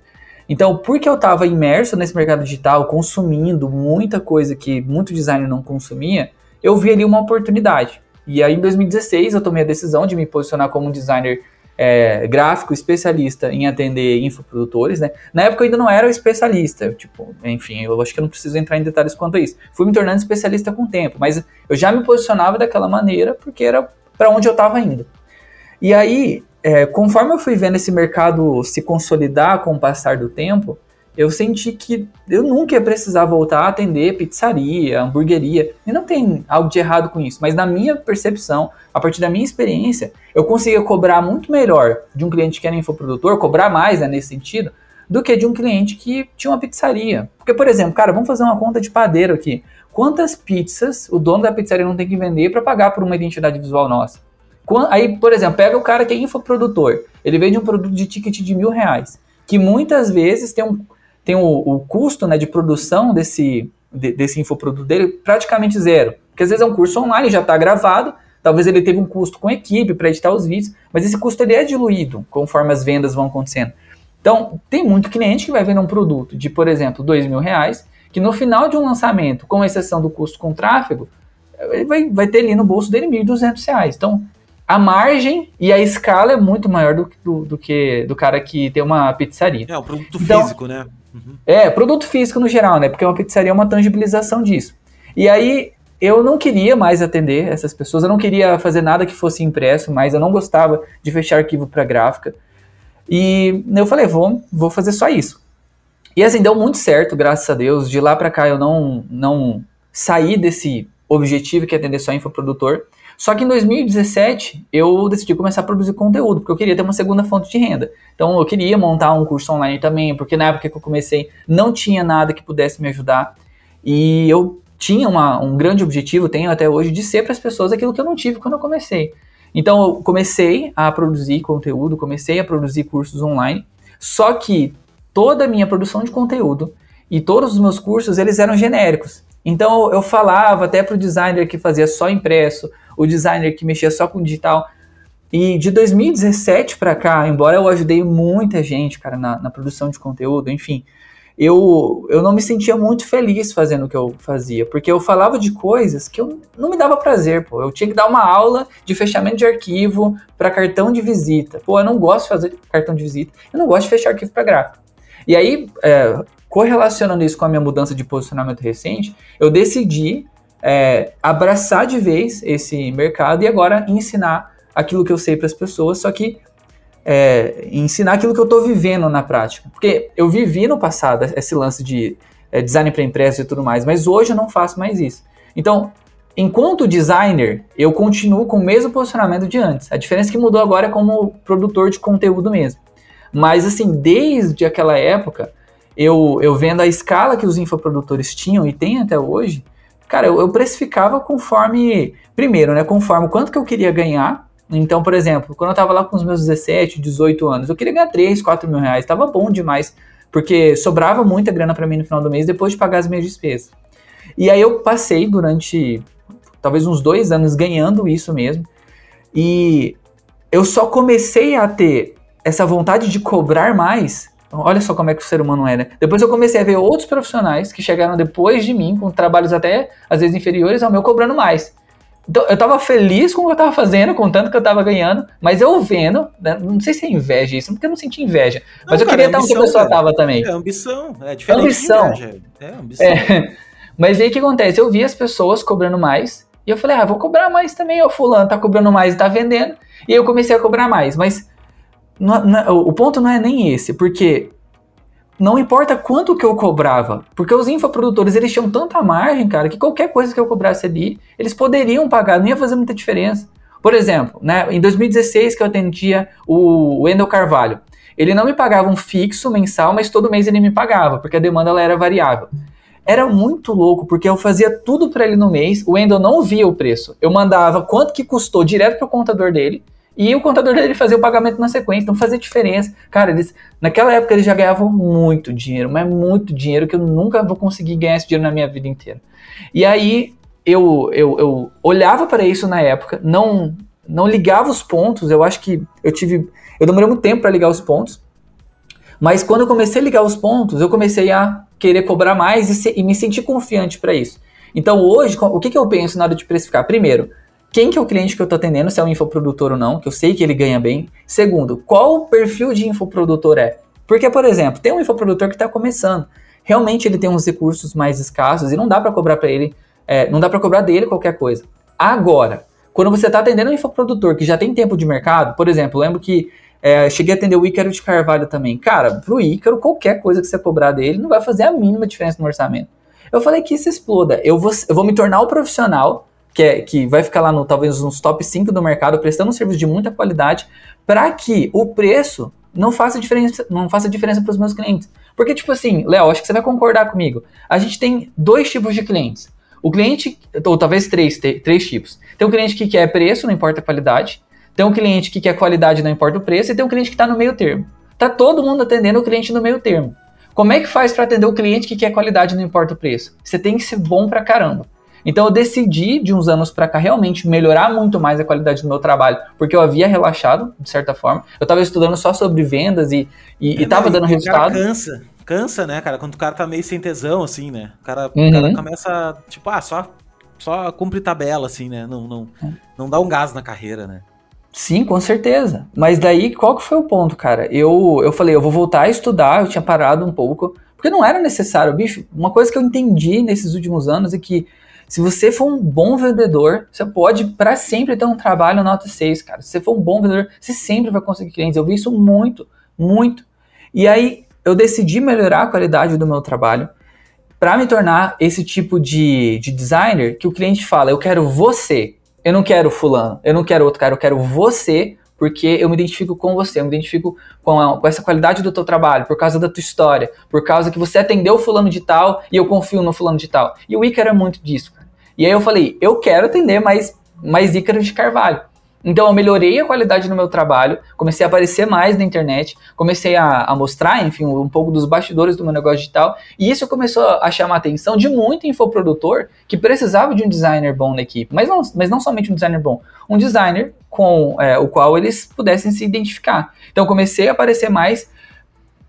Então, porque eu estava imerso nesse mercado digital, consumindo muita coisa que muito designer não consumia, eu vi ali uma oportunidade. E aí, em 2016, eu tomei a decisão de me posicionar como um designer é, gráfico especialista em atender infoprodutores, né? Na época eu ainda não era especialista, tipo, enfim, eu acho que eu não preciso entrar em detalhes quanto a isso. Fui me tornando especialista com o tempo, mas eu já me posicionava daquela maneira porque era para onde eu estava indo. E aí, é, conforme eu fui vendo esse mercado se consolidar com o passar do tempo, eu senti que eu nunca ia precisar voltar a atender pizzaria, hamburgueria. E não tem algo de errado com isso, mas na minha percepção, a partir da minha experiência, eu conseguia cobrar muito melhor de um cliente que era infoprodutor, cobrar mais né, nesse sentido, do que de um cliente que tinha uma pizzaria. Porque, por exemplo, cara, vamos fazer uma conta de padeiro aqui. Quantas pizzas o dono da pizzaria não tem que vender para pagar por uma identidade visual nossa? Aí, por exemplo, pega o cara que é infoprodutor. Ele vende um produto de ticket de mil reais, que muitas vezes tem, um, tem o, o custo né, de produção desse, de, desse infoproduto dele praticamente zero. Porque às vezes é um curso online, já está gravado, talvez ele teve um custo com equipe para editar os vídeos, mas esse custo ele é diluído conforme as vendas vão acontecendo. Então, tem muito cliente que vai vender um produto de, por exemplo, dois mil reais, que no final de um lançamento, com exceção do custo com tráfego, ele vai, vai ter ali no bolso dele R$ 1.200. Então, a margem e a escala é muito maior do, do, do, que do cara que tem uma pizzaria. É, o produto então, físico, né? Uhum. É, produto físico no geral, né? Porque uma pizzaria é uma tangibilização disso. E aí, eu não queria mais atender essas pessoas, eu não queria fazer nada que fosse impresso, mas eu não gostava de fechar arquivo para gráfica. E eu falei, vou, vou fazer só isso. E assim, deu muito certo, graças a Deus. De lá para cá eu não, não saí desse objetivo que é atender só infoprodutor. Só que em 2017 eu decidi começar a produzir conteúdo, porque eu queria ter uma segunda fonte de renda. Então eu queria montar um curso online também, porque na época que eu comecei não tinha nada que pudesse me ajudar. E eu tinha uma, um grande objetivo, tenho até hoje, de ser para as pessoas aquilo que eu não tive quando eu comecei. Então eu comecei a produzir conteúdo, comecei a produzir cursos online, só que toda a minha produção de conteúdo e todos os meus cursos eles eram genéricos. Então eu falava até para o designer que fazia só impresso, o designer que mexia só com digital. E de 2017 para cá, embora eu ajudei muita gente, cara, na, na, produção de conteúdo, enfim, eu, eu não me sentia muito feliz fazendo o que eu fazia, porque eu falava de coisas que eu não me dava prazer, pô. Eu tinha que dar uma aula de fechamento de arquivo para cartão de visita. Pô, eu não gosto de fazer cartão de visita, eu não gosto de fechar arquivo para gráfico. E aí, é, correlacionando isso com a minha mudança de posicionamento recente, eu decidi é, abraçar de vez esse mercado e agora ensinar aquilo que eu sei para as pessoas, só que é, ensinar aquilo que eu estou vivendo na prática. Porque eu vivi no passado esse lance de é, design para impresso e tudo mais, mas hoje eu não faço mais isso. Então, enquanto designer, eu continuo com o mesmo posicionamento de antes. A diferença que mudou agora é como produtor de conteúdo mesmo. Mas, assim, desde aquela época, eu, eu vendo a escala que os infoprodutores tinham e têm até hoje, Cara, eu, eu precificava conforme, primeiro, né, conforme quanto que eu queria ganhar. Então, por exemplo, quando eu tava lá com os meus 17, 18 anos, eu queria ganhar 3, 4 mil reais, tava bom demais, porque sobrava muita grana para mim no final do mês depois de pagar as minhas despesas. E aí eu passei durante talvez uns dois anos ganhando isso mesmo. E eu só comecei a ter essa vontade de cobrar mais então, olha só como é que o ser humano é, né? Depois eu comecei a ver outros profissionais que chegaram depois de mim, com trabalhos até às vezes inferiores ao meu, cobrando mais. Então, eu tava feliz com o que eu tava fazendo, com tanto que eu tava ganhando, mas eu vendo, né, não sei se é inveja isso, porque eu não senti inveja, não, mas eu cara, queria estar onde a pessoa tava também. É ambição, é diferente ambição. de inveja. É ambição. É. (laughs) Mas aí o que acontece? Eu vi as pessoas cobrando mais, e eu falei, ah, vou cobrar mais também, o fulano tá cobrando mais e tá vendendo, e eu comecei a cobrar mais, mas não, não, o ponto não é nem esse, porque não importa quanto que eu cobrava, porque os infoprodutores eles tinham tanta margem, cara, que qualquer coisa que eu cobrasse ali, eles poderiam pagar, não ia fazer muita diferença. Por exemplo, né, em 2016 que eu atendia o Wendel Carvalho, ele não me pagava um fixo mensal, mas todo mês ele me pagava, porque a demanda ela era variável. Era muito louco, porque eu fazia tudo para ele no mês, o Wendel não via o preço. Eu mandava quanto que custou direto pro contador dele, e o contador dele fazia o pagamento na sequência, não fazia diferença. Cara, eles, naquela época eles já ganhavam muito dinheiro, mas muito dinheiro que eu nunca vou conseguir ganhar esse dinheiro na minha vida inteira. E aí eu, eu, eu olhava para isso na época, não, não ligava os pontos, eu acho que eu tive. Eu demorei muito tempo para ligar os pontos, mas quando eu comecei a ligar os pontos, eu comecei a querer cobrar mais e, se, e me sentir confiante para isso. Então hoje, o que, que eu penso na hora de precificar? Primeiro, quem que é o cliente que eu estou atendendo, se é um infoprodutor ou não, que eu sei que ele ganha bem. Segundo, qual o perfil de infoprodutor é? Porque, por exemplo, tem um infoprodutor que está começando. Realmente ele tem uns recursos mais escassos e não dá para cobrar para ele, é, não dá para cobrar dele qualquer coisa. Agora, quando você está atendendo um infoprodutor que já tem tempo de mercado, por exemplo, lembro que é, cheguei a atender o Ícaro de Carvalho também. Cara, pro Ícaro, qualquer coisa que você cobrar dele não vai fazer a mínima diferença no orçamento. Eu falei que isso exploda. Eu vou, eu vou me tornar o profissional que, é, que vai ficar lá no talvez nos top 5 do mercado, prestando um serviço de muita qualidade, para que o preço não faça diferença, não faça diferença para os meus clientes. Porque, tipo assim, Léo, acho que você vai concordar comigo. A gente tem dois tipos de clientes. O cliente, ou talvez três, três tipos. Tem um cliente que quer preço, não importa a qualidade. Tem um cliente que quer qualidade, não importa o preço. E tem um cliente que está no meio termo. Tá todo mundo atendendo o cliente no meio termo. Como é que faz para atender o cliente que quer qualidade, não importa o preço? Você tem que ser bom pra caramba. Então eu decidi de uns anos para cá realmente melhorar muito mais a qualidade do meu trabalho, porque eu havia relaxado, de certa forma. Eu estava estudando só sobre vendas e, e, é, e tava dando resultado. cansa, cansa, né, cara? Quando o cara tá meio sem tesão, assim, né? O cara, uhum. o cara começa, tipo, ah, só, só cumpre tabela, assim, né? Não, não, é. não dá um gás na carreira, né? Sim, com certeza. Mas daí, qual que foi o ponto, cara? Eu, eu falei, eu vou voltar a estudar, eu tinha parado um pouco, porque não era necessário, bicho. Uma coisa que eu entendi nesses últimos anos é que se você for um bom vendedor, você pode para sempre ter um trabalho nota 6, cara. Se você for um bom vendedor, você sempre vai conseguir clientes. Eu vi isso muito, muito. E aí eu decidi melhorar a qualidade do meu trabalho para me tornar esse tipo de, de designer que o cliente fala: eu quero você, eu não quero fulano, eu não quero outro cara, eu quero você porque eu me identifico com você, eu me identifico com, a, com, essa qualidade do teu trabalho, por causa da tua história, por causa que você atendeu fulano de tal e eu confio no fulano de tal. E o Ícaro é muito disso. E aí eu falei, eu quero atender mais, mais Ícaro de Carvalho. Então eu melhorei a qualidade no meu trabalho, comecei a aparecer mais na internet, comecei a, a, mostrar, enfim, um pouco dos bastidores do meu negócio digital, e isso começou a chamar a atenção de muito infoprodutor que precisava de um designer bom na equipe, mas não, mas não somente um designer bom, um designer com é, o qual eles pudessem se identificar. Então comecei a aparecer mais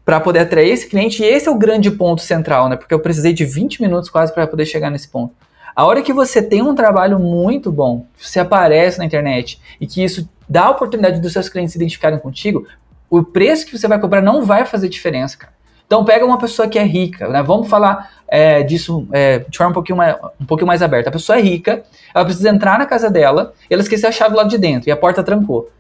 para poder atrair esse cliente, e esse é o grande ponto central, né? Porque eu precisei de 20 minutos quase para poder chegar nesse ponto. A hora que você tem um trabalho muito bom, você aparece na internet e que isso dá a oportunidade dos seus clientes se identificarem contigo, o preço que você vai cobrar não vai fazer diferença, cara. Então pega uma pessoa que é rica, né? Vamos falar é, disso é, de forma um pouquinho, mais, um pouquinho mais aberta. A pessoa é rica, ela precisa entrar na casa dela e ela esqueceu a chave lá de dentro e a porta trancou.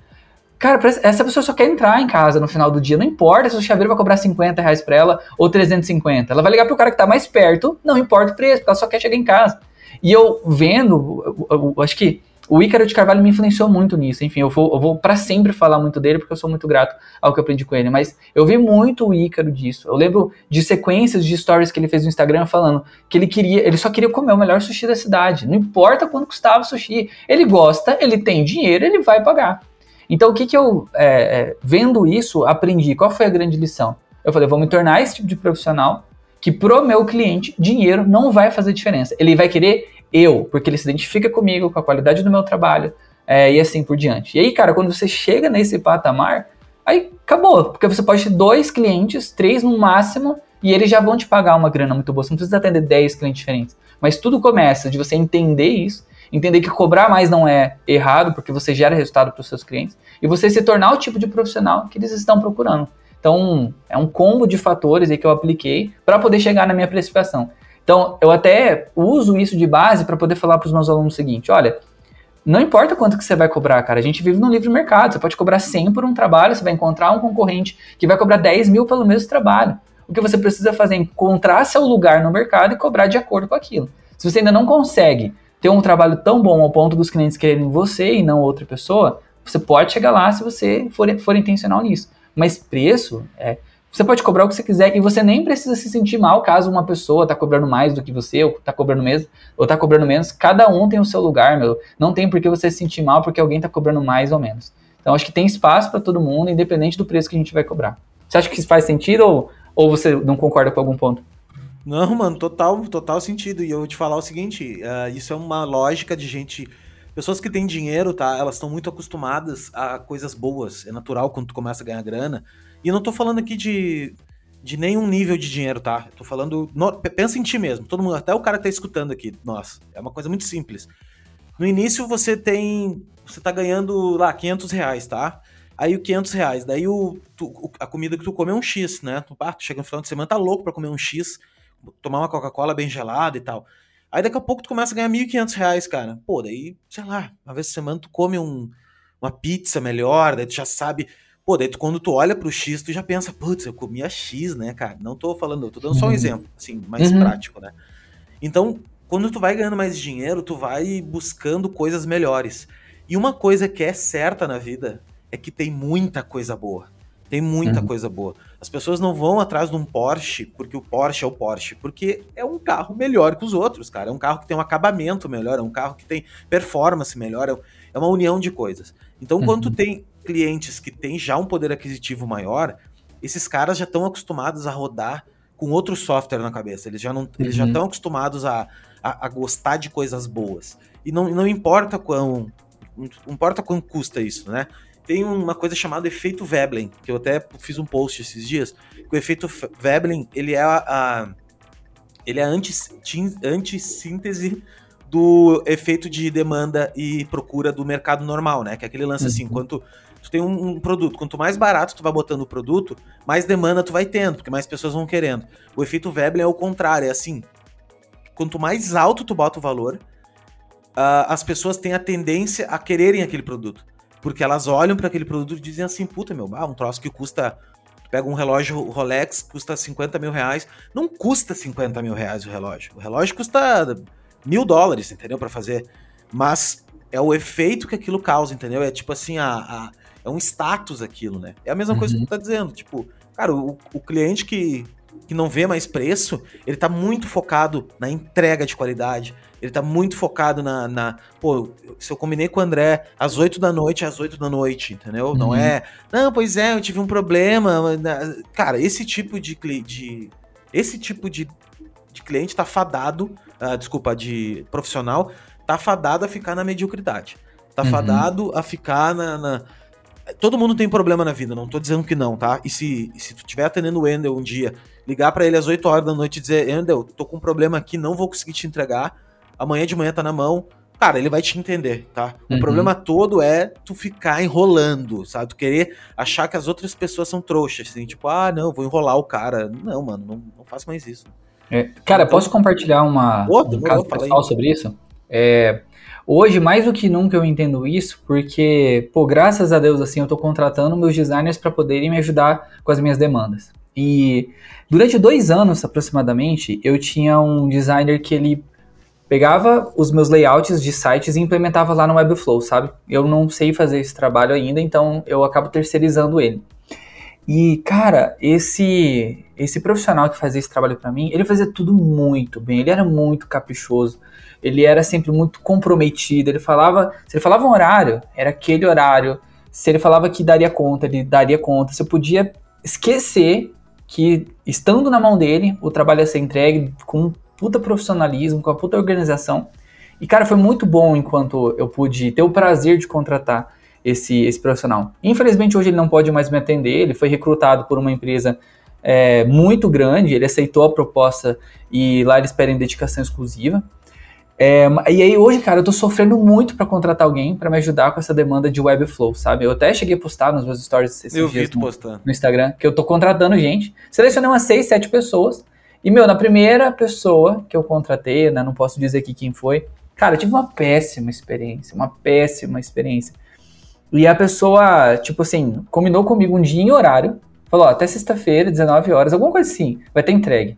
Cara, essa pessoa só quer entrar em casa no final do dia. Não importa se o chaveiro vai cobrar 50 reais pra ela ou 350. Ela vai ligar pro cara que tá mais perto, não importa o preço, porque ela só quer chegar em casa. E eu vendo, eu, eu, acho que o Ícaro de Carvalho me influenciou muito nisso. Enfim, eu vou, eu vou para sempre falar muito dele, porque eu sou muito grato ao que eu aprendi com ele. Mas eu vi muito o Ícaro disso. Eu lembro de sequências de stories que ele fez no Instagram falando que ele queria, ele só queria comer o melhor sushi da cidade. Não importa quanto custava o sushi. Ele gosta, ele tem dinheiro, ele vai pagar. Então, o que, que eu, é, é, vendo isso, aprendi? Qual foi a grande lição? Eu falei, vou me tornar esse tipo de profissional que pro meu cliente, dinheiro não vai fazer diferença. Ele vai querer eu, porque ele se identifica comigo, com a qualidade do meu trabalho, é, e assim por diante. E aí, cara, quando você chega nesse patamar, aí acabou, porque você pode ter dois clientes, três no máximo, e eles já vão te pagar uma grana muito boa. Você não precisa atender 10 clientes diferentes. Mas tudo começa de você entender isso, entender que cobrar mais não é errado, porque você gera resultado para os seus clientes, e você se tornar o tipo de profissional que eles estão procurando. Então, é um combo de fatores aí que eu apliquei para poder chegar na minha precificação. Então, eu até uso isso de base para poder falar para os meus alunos o seguinte: olha, não importa quanto que você vai cobrar, cara. A gente vive no livre mercado. Você pode cobrar 100 por um trabalho, você vai encontrar um concorrente que vai cobrar 10 mil pelo mesmo trabalho. O que você precisa fazer é encontrar seu lugar no mercado e cobrar de acordo com aquilo. Se você ainda não consegue ter um trabalho tão bom ao ponto dos clientes quererem você e não outra pessoa, você pode chegar lá se você for, for intencional nisso. Mas preço, é, você pode cobrar o que você quiser e você nem precisa se sentir mal caso uma pessoa está cobrando mais do que você, ou está cobrando menos, ou está cobrando menos. Cada um tem o seu lugar, meu. Não tem por que você se sentir mal porque alguém está cobrando mais ou menos. Então acho que tem espaço para todo mundo, independente do preço que a gente vai cobrar. Você acha que isso faz sentido ou, ou você não concorda com algum ponto? Não, mano, total, total sentido. E eu vou te falar o seguinte: uh, isso é uma lógica de gente Pessoas que têm dinheiro, tá? Elas estão muito acostumadas a coisas boas. É natural quando tu começa a ganhar grana. E eu não tô falando aqui de, de nenhum nível de dinheiro, tá? Tô falando. No, pensa em ti mesmo. Todo mundo, até o cara tá escutando aqui. Nossa, é uma coisa muito simples. No início você tem. Você tá ganhando lá 500 reais, tá? Aí o 500 reais. Daí o, tu, a comida que tu come é um X, né? Tu, ah, tu chega no final de semana, tá louco pra comer um X, tomar uma Coca-Cola bem gelada e tal. Aí daqui a pouco tu começa a ganhar 1.500 reais, cara. Pô, daí, sei lá, uma vez por semana tu come um, uma pizza melhor, daí tu já sabe. Pô, daí tu, quando tu olha pro X, tu já pensa, putz, eu comia X, né, cara? Não tô falando, eu tô dando só um uhum. exemplo, assim, mais uhum. prático, né? Então, quando tu vai ganhando mais dinheiro, tu vai buscando coisas melhores. E uma coisa que é certa na vida é que tem muita coisa boa. Tem muita uhum. coisa boa. As pessoas não vão atrás de um Porsche porque o Porsche é o Porsche, porque é um carro melhor que os outros, cara. É um carro que tem um acabamento melhor, é um carro que tem performance melhor, é, é uma união de coisas. Então, uhum. quando tem clientes que têm já um poder aquisitivo maior, esses caras já estão acostumados a rodar com outro software na cabeça. Eles já não, uhum. eles já estão uhum. acostumados a, a, a, gostar de coisas boas. E não, não importa quão não importa quanto custa isso, né? Tem uma coisa chamada efeito Veblen, que eu até fiz um post esses dias. o efeito Veblen, ele é a, a ele é anti-síntese do efeito de demanda e procura do mercado normal, né? Que é aquele lance assim, uhum. assim, quanto tu tem um, um, produto, quanto mais barato tu vai botando o produto, mais demanda tu vai tendo, porque mais pessoas vão querendo. O efeito Veblen é o contrário, é assim, quanto mais alto tu bota o valor, uh, as pessoas têm a tendência a quererem aquele produto. Porque elas olham para aquele produto e dizem assim, puta, meu, ah, um troço que custa. Pega um relógio Rolex, custa 50 mil reais. Não custa 50 mil reais o relógio. O relógio custa mil dólares, entendeu? para fazer. Mas é o efeito que aquilo causa, entendeu? É tipo assim, a, a é um status aquilo, né? É a mesma uhum. coisa que tu tá dizendo. Tipo, cara, o, o cliente que, que não vê mais preço, ele tá muito focado na entrega de qualidade, ele tá muito focado na, na. Pô, se eu combinei com o André às 8 da noite, às 8 da noite, entendeu? Uhum. Não é. Não, pois é, eu tive um problema. Cara, esse tipo de. de esse tipo de, de cliente tá fadado. Uh, desculpa, de profissional, tá fadado a ficar na mediocridade. Tá uhum. fadado a ficar na, na, Todo mundo tem problema na vida, não tô dizendo que não, tá? E se, se tu estiver atendendo o Endel um dia, ligar para ele às 8 horas da noite e dizer, Endel, tô com um problema aqui, não vou conseguir te entregar amanhã de manhã tá na mão, cara, ele vai te entender, tá? O uhum. problema todo é tu ficar enrolando, sabe? Tu querer achar que as outras pessoas são trouxas, assim, tipo, ah, não, vou enrolar o cara. Não, mano, não, não faço mais isso. É, cara, então, posso compartilhar uma, um caso pessoal sobre isso? É, hoje, mais do que nunca, eu entendo isso, porque, pô, graças a Deus, assim, eu tô contratando meus designers para poderem me ajudar com as minhas demandas. E durante dois anos, aproximadamente, eu tinha um designer que ele pegava os meus layouts de sites e implementava lá no Webflow, sabe? Eu não sei fazer esse trabalho ainda, então eu acabo terceirizando ele. E, cara, esse esse profissional que fazia esse trabalho para mim, ele fazia tudo muito bem, ele era muito caprichoso, ele era sempre muito comprometido, ele falava, se ele falava um horário, era aquele horário, se ele falava que daria conta, ele daria conta, você podia esquecer que, estando na mão dele, o trabalho ia ser entregue com puta profissionalismo, com a puta organização. E, cara, foi muito bom enquanto eu pude ter o prazer de contratar esse, esse profissional. Infelizmente, hoje ele não pode mais me atender, ele foi recrutado por uma empresa é, muito grande, ele aceitou a proposta e lá eles pedem dedicação exclusiva. É, e aí hoje, cara, eu tô sofrendo muito para contratar alguém para me ajudar com essa demanda de Webflow, sabe? Eu até cheguei a postar nos meus stories esses eu dias no, no, Instagram, que eu tô contratando gente. Selecionei umas 6, 7 pessoas e, meu, na primeira pessoa que eu contratei, né, não posso dizer aqui quem foi, cara, eu tive uma péssima experiência, uma péssima experiência. E a pessoa, tipo assim, combinou comigo um dia em horário, falou, ó, até sexta-feira, 19 horas, alguma coisa assim, vai ter entregue.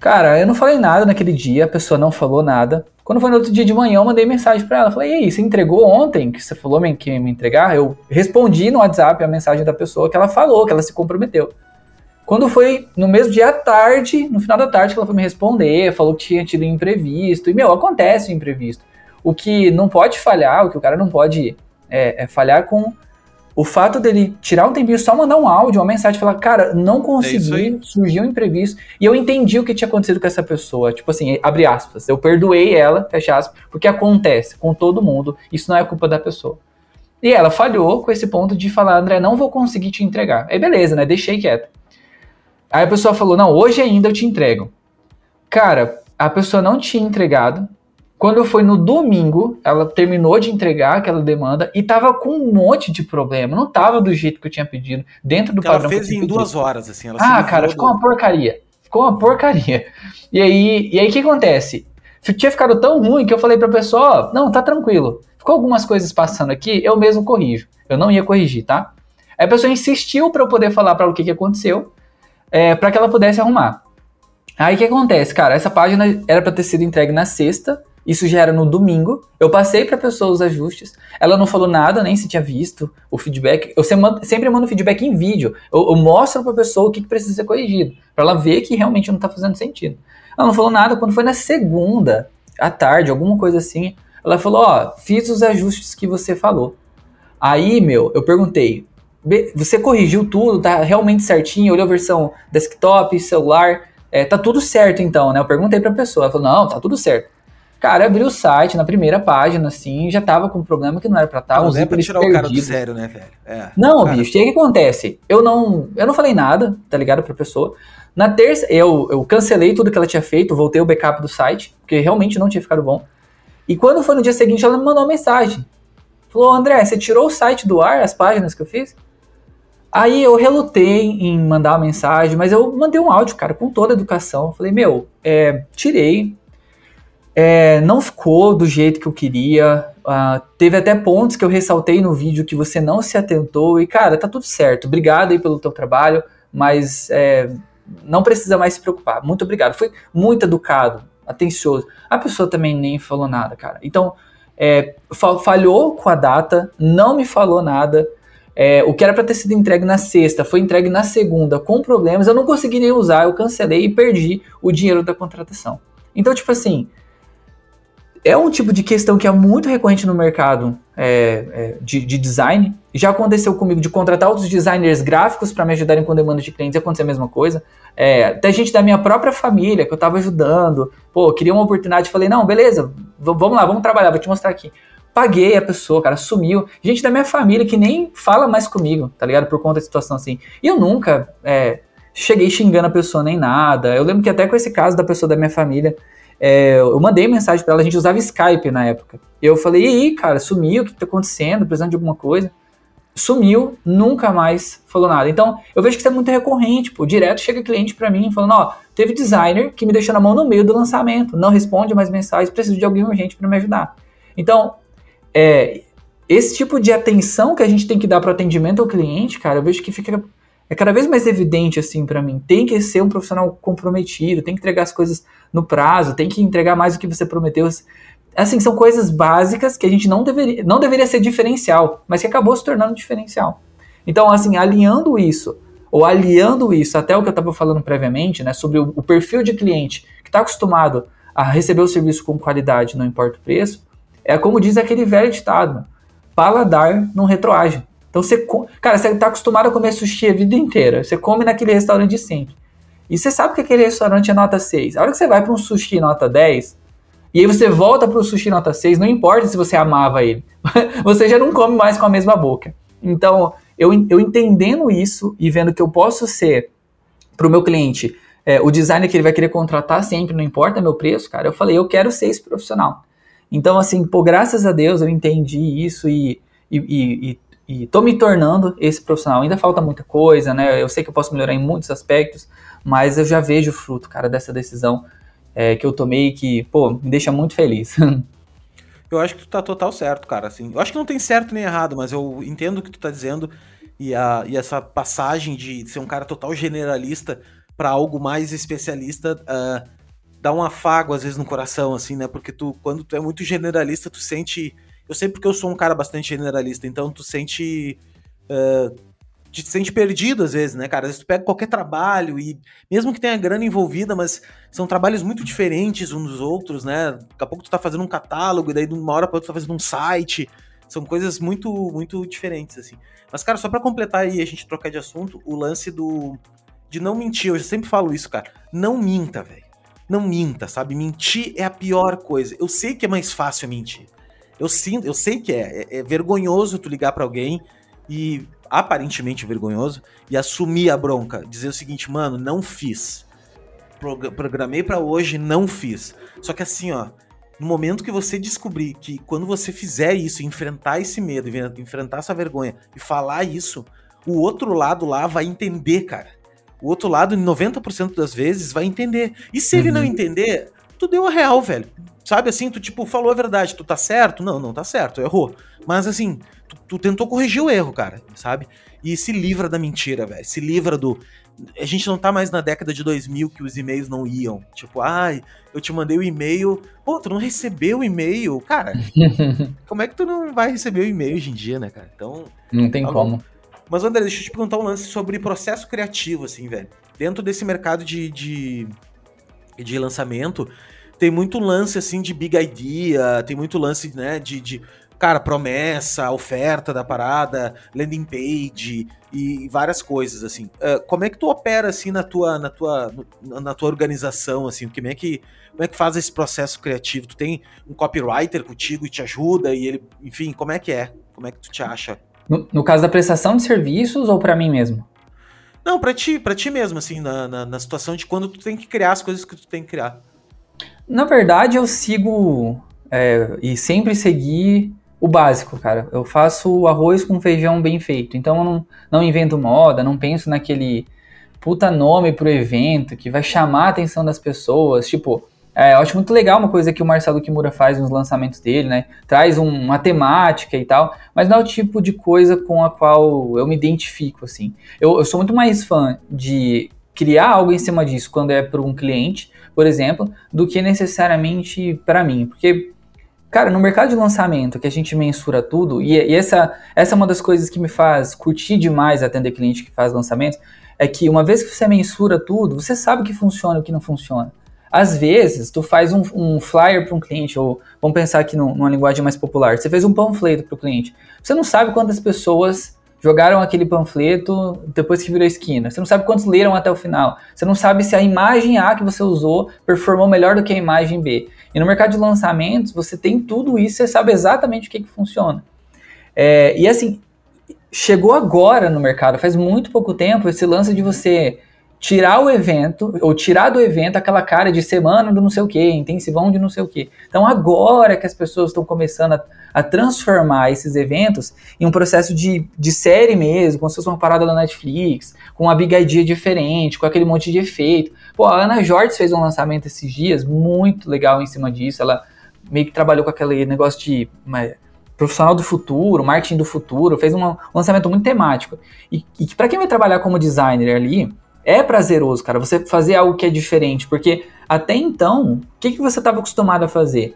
Cara, eu não falei nada naquele dia, a pessoa não falou nada. Quando foi no outro dia de manhã, eu mandei mensagem para ela. Falei, e aí, você entregou ontem que você falou que me entregar? Eu respondi no WhatsApp a mensagem da pessoa que ela falou, que ela se comprometeu. Quando foi no mesmo dia à tarde, no final da tarde, que ela foi me responder, falou que tinha tido imprevisto. E, meu, acontece o imprevisto. O que não pode falhar, o que o cara não pode é, é falhar com o fato dele tirar um tempinho, só mandar um áudio, uma mensagem, falar, cara, não consegui, é surgiu um imprevisto, e eu entendi o que tinha acontecido com essa pessoa. Tipo assim, abre aspas, eu perdoei ela, fecha aspas, porque acontece com todo mundo, isso não é culpa da pessoa. E ela falhou com esse ponto de falar, André, não vou conseguir te entregar. Aí beleza, né? Deixei quieto. Aí a pessoa falou: Não, hoje ainda eu te entrego. Cara, a pessoa não tinha entregado. Quando foi no domingo, ela terminou de entregar aquela demanda e tava com um monte de problema. Não tava do jeito que eu tinha pedido, dentro do que padrão. Ela fez em duas horas, assim. ah, cara, ficou uma porcaria. Ficou uma porcaria. E aí, e aí o que acontece? tinha ficado tão ruim que eu falei pra pessoa, ó, não, tá tranquilo. Ficou algumas coisas passando aqui, eu mesmo corrijo. Eu não ia corrigir, tá? Aí a pessoa insistiu para eu poder falar para ela o que, que aconteceu, é, para que ela pudesse arrumar. Aí o que acontece, cara? Essa página era para ter sido entregue na sexta, isso já era no domingo. Eu passei para a pessoa os ajustes. Ela não falou nada, nem se tinha visto o feedback. Eu sempre mando feedback em vídeo. Eu, eu mostro para a pessoa o que, que, precisa ser corrigido, para ela ver que realmente não está fazendo sentido. Ela não falou nada. Quando foi na segunda, à tarde, alguma coisa assim, ela falou: Ó, fiz os ajustes que você falou. Aí, meu, eu perguntei: você corrigiu tudo? Tá realmente certinho? Olhou a versão desktop, celular? É, tá tudo certo então, né? Eu perguntei pra pessoa. Ela falou: Não, tá tudo certo. Cara, abriu o site na primeira página, assim, já tava com um problema que não era pra estar. Não é pra tirar perdido. o cara do sério, né, velho? É, não, cara. bicho, o que, que acontece? Eu não, eu não falei nada, tá ligado, pra pessoa. Na terça, eu, eu cancelei tudo que ela tinha feito, voltei o backup do site, porque realmente não tinha ficado bom. E quando foi no dia seguinte, ela me mandou uma mensagem. Falou, André, você tirou o site do ar, as páginas que eu fiz? Aí eu relutei em mandar uma mensagem, mas eu mandei um áudio, cara, com toda a educação. Falei, meu, é, tirei, é, não ficou do jeito que eu queria. Uh, teve até pontos que eu ressaltei no vídeo que você não se atentou. E, cara, tá tudo certo. Obrigado aí pelo teu trabalho, mas é, não precisa mais se preocupar. Muito obrigado. Foi muito educado, atencioso. A pessoa também nem falou nada, cara. Então, é, falhou com a data, não me falou nada. É, o que era para ter sido entregue na sexta foi entregue na segunda com problemas. Eu não consegui nem usar, eu cancelei e perdi o dinheiro da contratação. Então, tipo assim, é um tipo de questão que é muito recorrente no mercado é, é, de, de, design. Já aconteceu comigo de contratar outros designers gráficos para me ajudarem com demanda de clientes, aconteceu a mesma coisa. É, até gente da minha própria família que eu estava ajudando, pô, queria uma oportunidade, falei, não, beleza, vamos lá, vamos trabalhar, vou te mostrar aqui. Paguei a pessoa, cara, sumiu. Gente da minha família que nem fala mais comigo, tá ligado? Por conta da situação assim. E eu nunca é, cheguei xingando a pessoa nem nada. Eu lembro que até com esse caso da pessoa da minha família, é, eu mandei mensagem para ela, a gente usava Skype na época. Eu falei, e aí, cara, sumiu, o que tá acontecendo? Precisando de alguma coisa? Sumiu, nunca mais falou nada. Então, eu vejo que isso é muito recorrente, pô. Direto chega cliente para mim falando, ó, teve designer que me deixou na mão no meio do lançamento, não responde mais mensagens, preciso de alguém urgente para me ajudar. Então, é, esse tipo de atenção que a gente tem que dar para atendimento ao cliente, cara, eu vejo que fica é cada vez mais evidente assim para mim. Tem que ser um profissional comprometido, tem que entregar as coisas no prazo, tem que entregar mais do que você prometeu. Assim, são coisas básicas que a gente não deveria, não deveria ser diferencial, mas que acabou se tornando diferencial. Então, assim, alinhando isso, ou aliando isso até o que eu estava falando previamente, né, sobre o, o perfil de cliente que está acostumado a receber o serviço com qualidade, não importa o preço, é como diz aquele velho ditado: paladar não retroage. Então você, cara, você está acostumado a comer sushi a vida inteira. Você come naquele restaurante sempre. E você sabe que aquele restaurante é nota 6. A hora que você vai para um sushi nota 10, e aí você volta para o sushi nota 6, não importa se você amava ele. (laughs) você já não come mais com a mesma boca. Então, eu, eu entendendo isso e vendo que eu posso ser para o meu cliente é, o designer que ele vai querer contratar sempre, não importa meu preço, cara, eu falei, eu quero ser esse profissional. Então, assim, pô, graças a Deus eu entendi isso e, e, e, e tô me tornando esse profissional. Ainda falta muita coisa, né? Eu sei que eu posso melhorar em muitos aspectos, mas eu já vejo o fruto, cara, dessa decisão é, que eu tomei que, pô, me deixa muito feliz. (laughs) eu acho que tu tá total certo, cara, assim. Eu acho que não tem certo nem errado, mas eu entendo o que tu tá dizendo e, a, e essa passagem de ser um cara total generalista para algo mais especialista uh, dá um afago às vezes no coração, assim, né? Porque tu, quando tu é muito generalista, tu sente eu sei porque eu sou um cara bastante generalista, então tu sente. Uh, te sente perdido às vezes, né, cara? Às vezes tu pega qualquer trabalho e, mesmo que tenha grana envolvida, mas são trabalhos muito diferentes uns dos outros, né? Daqui a pouco tu tá fazendo um catálogo, e daí de uma hora pra outra tu tá fazendo um site. São coisas muito, muito diferentes, assim. Mas, cara, só para completar aí a gente trocar de assunto, o lance do. de não mentir, eu sempre falo isso, cara. Não minta, velho. Não minta, sabe? Mentir é a pior coisa. Eu sei que é mais fácil mentir. Eu sinto, eu sei que é, é, é vergonhoso tu ligar para alguém e aparentemente vergonhoso e assumir a bronca, dizer o seguinte, mano, não fiz. Programei para hoje, não fiz. Só que assim, ó, no momento que você descobrir que quando você fizer isso, enfrentar esse medo, enfrentar essa vergonha e falar isso, o outro lado lá vai entender, cara. O outro lado, 90% das vezes, vai entender. E se uhum. ele não uhum. entender, tu deu a real, velho. Sabe assim, tu tipo falou a verdade, tu tá certo? Não, não tá certo, errou. Mas assim, tu, tu tentou corrigir o erro, cara, sabe? E se livra da mentira, velho. Se livra do a gente não tá mais na década de 2000 que os e-mails não iam. Tipo, ai, eu te mandei o um e-mail. Pô, tu não recebeu o e-mail. Cara, (laughs) como é que tu não vai receber o e-mail hoje em dia, né, cara? Então. Não tem como. Mas, André, deixa eu te perguntar um lance sobre processo criativo, assim, velho. Dentro desse mercado de, de, de lançamento, tem muito lance, assim, de big idea, tem muito lance, né, de, de cara, promessa, oferta da parada, landing page e várias coisas assim. Uh, como é que tu opera assim na tua na tua na tua organização assim? Como é que como é que faz esse processo criativo? Tu tem um copywriter contigo e te ajuda e ele, enfim, como é que é? Como é que tu te acha? No, no caso da prestação de serviços ou para mim mesmo? Não, para ti, para ti mesmo assim, na, na, na situação de quando tu tem que criar as coisas que tu tem que criar. Na verdade, eu sigo é, e sempre segui o básico, cara. Eu faço arroz com feijão bem feito. Então eu não, não invento moda, não penso naquele puta nome pro evento que vai chamar a atenção das pessoas. Tipo, é, eu acho muito legal uma coisa que o Marcelo Kimura faz nos lançamentos dele, né? Traz um, uma temática e tal, mas não é o tipo de coisa com a qual eu me identifico, assim. Eu, eu sou muito mais fã de criar algo em cima disso quando é para um cliente, por exemplo, do que necessariamente para mim. Porque Cara, no mercado de lançamento, que a gente mensura tudo, e, e, essa, essa é uma das coisas que me faz curtir demais atender cliente que faz lançamentos, é que uma vez que você mensura tudo, você sabe o que funciona e o que não funciona. Às vezes, tu faz um, um flyer para um cliente, ou vamos pensar aqui numa linguagem mais popular, você fez um panfleto para o cliente. Você não sabe quantas pessoas jogaram aquele panfleto depois que virou esquina. Você não sabe quantos leram até o final. Você não sabe se a imagem A que você usou performou melhor do que a imagem B. E no mercado de lançamentos, você tem tudo isso, você sabe exatamente o que, que funciona. É, e assim, chegou agora no mercado, faz muito pouco tempo, esse lance de você tirar o evento, ou tirar do evento aquela cara de semana do não sei o que, intensivão de não sei o que. Então agora que as pessoas estão começando a, a, transformar esses eventos em um processo de, de série mesmo, como se fosse uma parada da Netflix, com uma big idea diferente, com aquele monte de efeito. Pô, a Ana Jorge fez um lançamento esses dias, muito legal em cima disso, ela meio que trabalhou com aquele negócio de... Uma, profissional do futuro, marketing do futuro, fez um lançamento muito temático. E, e para quem vai trabalhar como designer ali, é prazeroso, cara, você fazer algo que é diferente, porque até então, o que, que você estava acostumado a fazer?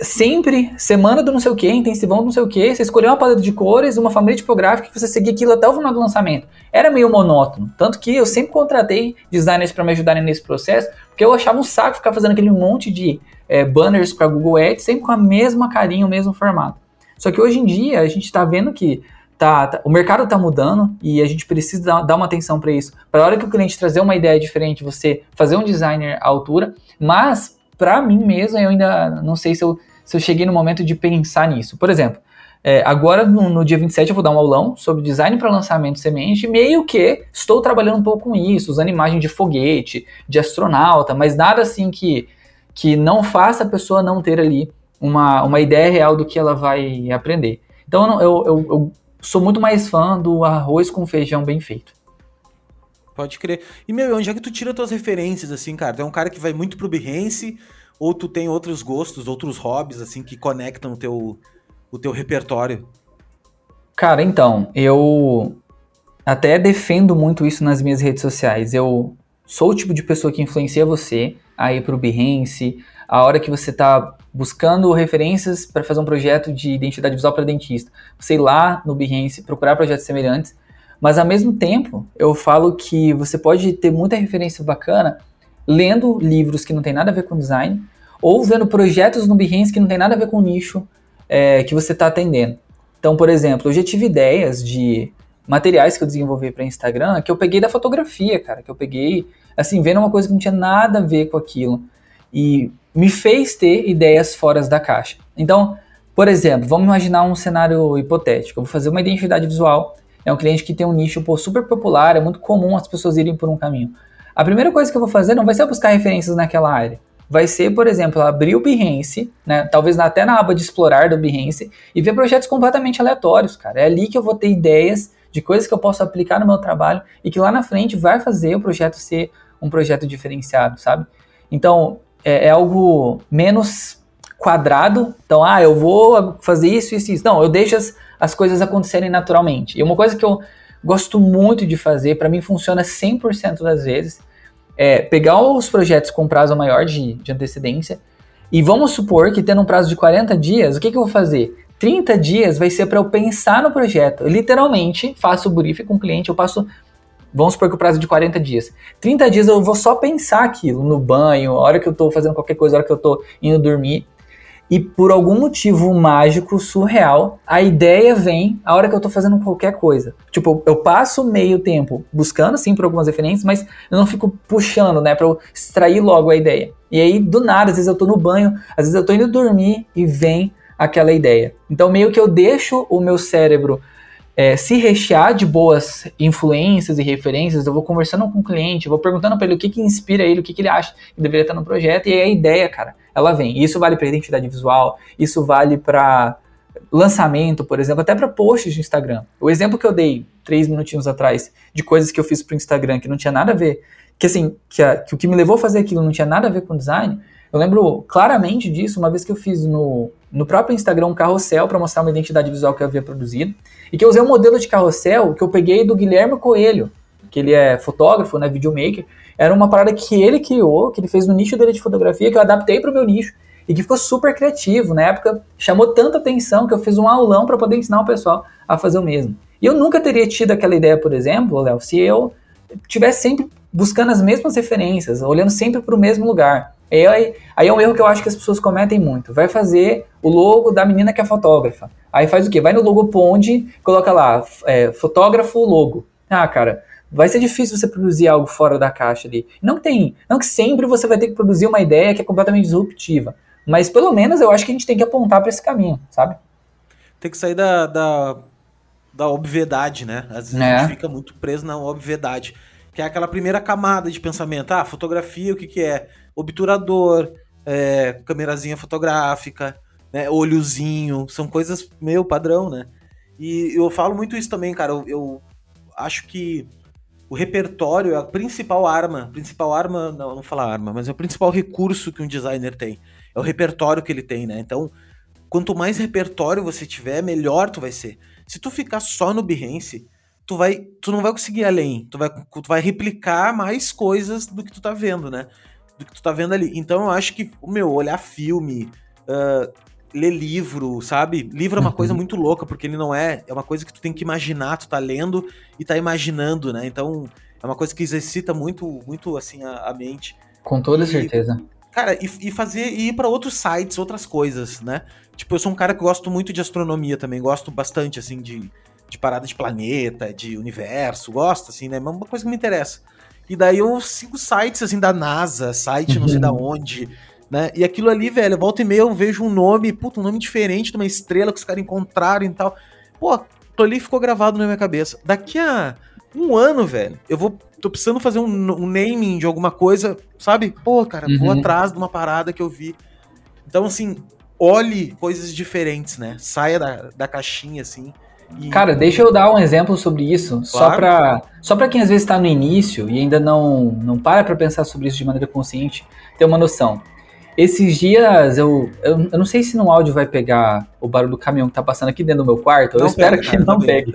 Sempre, semana do não sei o que, intensivão do não sei o que, você escolheu uma paleta de cores, uma família tipográfica e você seguia aquilo até o final do lançamento. Era meio monótono. Tanto que eu sempre contratei designers para me ajudarem nesse processo, porque eu achava um saco ficar fazendo aquele monte de é, banners para Google Ads, sempre com a mesma carinha, o mesmo formato. Só que hoje em dia a gente está vendo que Tá, tá, o mercado está mudando e a gente precisa dar, dar uma atenção para isso. Para a hora que o cliente trazer uma ideia diferente, você fazer um designer à altura, mas para mim mesmo eu ainda não sei se eu, se eu cheguei no momento de pensar nisso. Por exemplo, é, agora no, no, dia 27 eu vou dar um aulão sobre design para lançamento semente, meio que estou trabalhando um pouco com isso, usando imagem de foguete, de astronauta, mas nada assim que, que não faça a pessoa não ter ali uma, uma ideia real do que ela vai aprender. Então eu, eu, eu sou muito mais fã do arroz com feijão bem feito. Pode crer. E, meu, onde é que tu tira tuas referências, assim, cara? Tu é um cara que vai muito pro Behance, ou tu tem outros gostos, outros hobbies, assim, que conectam o teu, o teu repertório? Cara, então, eu até defendo muito isso nas minhas redes sociais. Eu sou o tipo de pessoa que influencia você a ir pro Behance, a hora que você está buscando referências para fazer um projeto de identidade visual para dentista, você ir lá no Behance, procurar projetos semelhantes, mas ao mesmo tempo eu falo que você pode ter muita referência bacana lendo livros que não tem nada a ver com design ou vendo projetos no Behance que não tem nada a ver com o nicho é, que você está atendendo. Então, por exemplo, eu já tive ideias de materiais que eu desenvolvi para Instagram que eu peguei da fotografia, cara, que eu peguei assim vendo uma coisa que não tinha nada a ver com aquilo e me fez ter ideias fora da caixa. Então, por exemplo, vamos imaginar um cenário hipotético. Eu vou fazer uma identidade visual. É um cliente que tem um nicho pô, super popular, é muito comum as pessoas irem por um caminho. A primeira coisa que eu vou fazer não vai ser buscar referências naquela área. Vai ser, por exemplo, abrir o Behance, né, talvez até na aba de explorar do Behance, e ver projetos completamente aleatórios, cara. É ali que eu vou ter ideias de coisas que eu posso aplicar no meu trabalho e que lá na frente vai fazer o projeto ser um projeto diferenciado, sabe? Então, é, é algo menos quadrado. Então, ah, eu vou fazer isso, isso, isso. Não, eu deixo as, as coisas acontecerem naturalmente. E uma coisa que eu gosto muito de fazer, para mim funciona 100% das vezes, é pegar os projetos com prazo maior de, de antecedência e vamos supor que tendo um prazo de 40 dias, o que, que eu vou fazer? 30 dias vai ser para eu pensar no projeto. Eu, literalmente, faço o briefing com o cliente, eu passo Vamos supor que o prazo é de 40 dias. 30 dias eu vou só pensar aquilo no banho, a hora que eu estou fazendo qualquer coisa, a hora que eu estou indo dormir. E por algum motivo mágico, surreal, a ideia vem a hora que eu estou fazendo qualquer coisa. Tipo, eu passo meio tempo buscando, sim, por algumas referências, mas eu não fico puxando, né, para eu extrair logo a ideia. E aí, do nada, às vezes eu estou no banho, às vezes eu estou indo dormir e vem aquela ideia. Então, meio que eu deixo o meu cérebro é, se rechear de boas influências e referências, eu vou conversando com o cliente, vou perguntando para ele o que, que inspira ele, o que, que ele acha que deveria estar no projeto, e aí a ideia, cara, ela vem. Isso vale para identidade visual, isso vale para lançamento, por exemplo, até para posts de Instagram. O exemplo que eu dei três minutinhos atrás de coisas que eu fiz para o Instagram que não tinha nada a ver, que assim, que, a, que o que me levou a fazer aquilo não tinha nada a ver com design, eu lembro claramente disso uma vez que eu fiz no, no próprio Instagram um carrossel para mostrar uma identidade visual que eu havia produzido e que eu usei um modelo de carrossel que eu peguei do Guilherme Coelho, que ele é fotógrafo, né, videomaker. Era uma parada que ele criou, que ele fez no nicho dele de fotografia, que eu adaptei para o meu nicho e que ficou super criativo. Na época chamou tanta atenção que eu fiz um aulão para poder ensinar o pessoal a fazer o mesmo. E eu nunca teria tido aquela ideia, por exemplo, Léo, se eu tivesse sempre buscando as mesmas referências, olhando sempre para o mesmo lugar. Aí, aí é um erro que eu acho que as pessoas cometem muito. Vai fazer o logo da menina que é fotógrafa. Aí faz o quê? Vai no logo Pond, coloca lá, é, fotógrafo logo. Ah, cara, vai ser difícil você produzir algo fora da caixa ali. Não tem, não que sempre você vai ter que produzir uma ideia que é completamente disruptiva. Mas pelo menos eu acho que a gente tem que apontar para esse caminho, sabe? Tem que sair da, da, da obviedade, né? Às vezes é. a gente fica muito preso na obviedade. Que é aquela primeira camada de pensamento. Ah, fotografia, o que, que é? obturador, é, câmerazinha fotográfica, né, olhozinho, são coisas meio padrão, né? E eu falo muito isso também, cara. Eu, eu acho que o repertório é a principal arma, principal arma, não, não falar arma, mas é o principal recurso que um designer tem. É o repertório que ele tem, né? Então, quanto mais repertório você tiver, melhor tu vai ser. Se tu ficar só no Behance, tu vai, tu não vai conseguir ir além. Tu vai, tu vai replicar mais coisas do que tu tá vendo, né? do que tu tá vendo ali. Então eu acho que, meu, olhar filme, uh, ler livro, sabe? Livro é uma uhum. coisa muito louca, porque ele não é. É uma coisa que tu tem que imaginar, tu tá lendo e tá imaginando, né? Então é uma coisa que exercita muito, muito assim, a, a mente. Com toda e, certeza. Cara, e, e fazer e ir para outros sites, outras coisas, né? Tipo, eu sou um cara que gosto muito de astronomia também, gosto bastante, assim, de, de parada de planeta, de universo, gosto, assim, né? É uma coisa que me interessa. E daí eu sigo sites assim da NASA, site não sei da uhum. onde, né? E aquilo ali, velho, volta e meia eu vejo um nome, puta, um nome diferente de uma estrela que os caras encontraram e tal. Pô, tô ali ficou gravado na minha cabeça. Daqui a um ano, velho, eu vou. Tô precisando fazer um, um naming de alguma coisa, sabe? Pô, cara, uhum. vou atrás de uma parada que eu vi. Então, assim, olhe coisas diferentes, né? Saia da, da caixinha, assim. E... Cara, deixa eu dar um exemplo sobre isso, claro. só para só pra quem às vezes está no início e ainda não, não para para pensar sobre isso de maneira consciente, ter uma noção. Esses dias eu, eu, eu, não sei se no áudio vai pegar o barulho do caminhão que tá passando aqui dentro do meu quarto, não eu espero pega, que não pegue.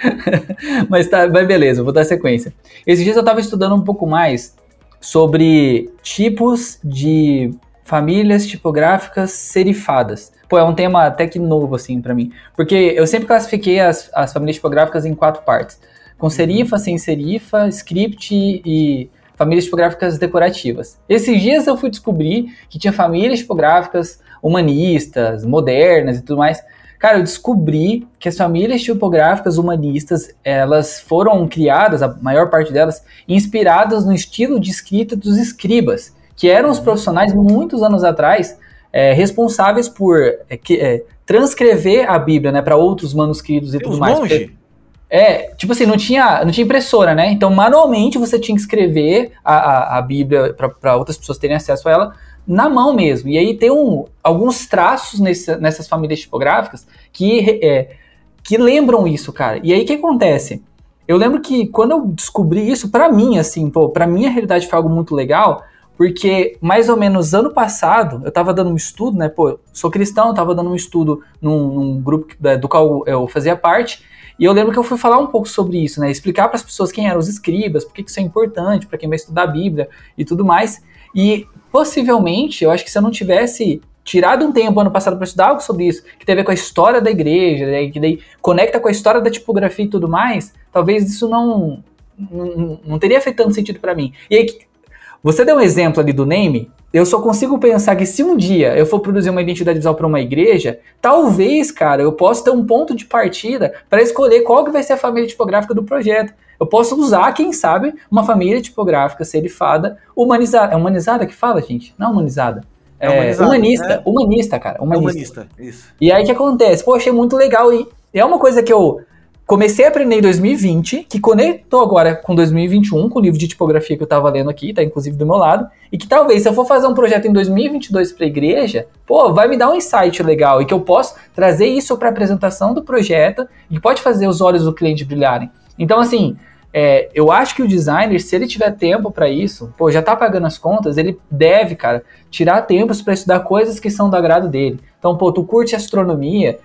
(laughs) mas tá, mas beleza, vou dar sequência. Esses dias eu tava estudando um pouco mais sobre tipos de famílias tipográficas serifadas. Pô, é um tema até que novo, assim, para mim. Porque eu sempre classifiquei as, as famílias tipográficas em quatro partes. Com serifa, sem serifa, script e famílias tipográficas decorativas. Esses dias eu fui descobrir que tinha famílias tipográficas humanistas, modernas e tudo mais. Cara, eu descobri que as famílias tipográficas humanistas, elas foram criadas, a maior parte delas, inspiradas no estilo de escrita dos escribas, que eram os profissionais muitos anos atrás é, responsáveis por é, que, é, transcrever a Bíblia, né, para outros manuscritos e tudo mais. É, tipo assim, não tinha, não tinha impressora, né? Então, manualmente você tinha que escrever a, a, a Bíblia para outras pessoas terem acesso a ela na mão mesmo. E aí tem um, alguns traços nesse, nessas famílias tipográficas que, é, que lembram isso, cara. E aí o que acontece? Eu lembro que quando eu descobri isso, para mim, assim, pô, pra minha realidade foi algo muito legal, porque mais ou menos ano passado eu estava dando um estudo, né? Pô, sou cristão, estava dando um estudo num, num grupo do qual eu fazia parte, e eu lembro que eu fui falar um pouco sobre isso, né? Explicar para as pessoas quem eram os escribas, por que isso é importante para quem vai estudar a Bíblia e tudo mais. E possivelmente, eu acho que se eu não tivesse tirado um tempo ano passado para estudar algo sobre isso, que tem a ver com a história da igreja, né? que daí conecta com a história da tipografia e tudo mais, talvez isso não não, não teria feito tanto sentido para mim. E aí, você deu um exemplo ali do name, eu só consigo pensar que se um dia eu for produzir uma identidade visual para uma igreja, talvez, cara, eu possa ter um ponto de partida para escolher qual que vai ser a família tipográfica do projeto. Eu posso usar, quem sabe, uma família tipográfica serifada humanizada. É humanizada que fala, gente? Não humanizada. É, é humanista, é. humanista, cara. Humanista. É humanista, isso. E aí o que acontece? Pô, achei muito legal e é uma coisa que eu comecei a aprender em 2020, que conectou agora com 2021, com o livro de tipografia que eu tava lendo aqui, tá inclusive do meu lado, e que talvez se eu for fazer um projeto em 2022 para a igreja, pô, vai me dar um insight legal e que eu posso trazer isso para apresentação do projeto e pode fazer os olhos do cliente brilharem. Então, assim, é, eu acho que o designer, se ele tiver tempo para isso, pô, já tá pagando as contas, ele deve, cara, tirar tempos para estudar coisas que são do agrado dele. Então, pô, tu curte astronomia,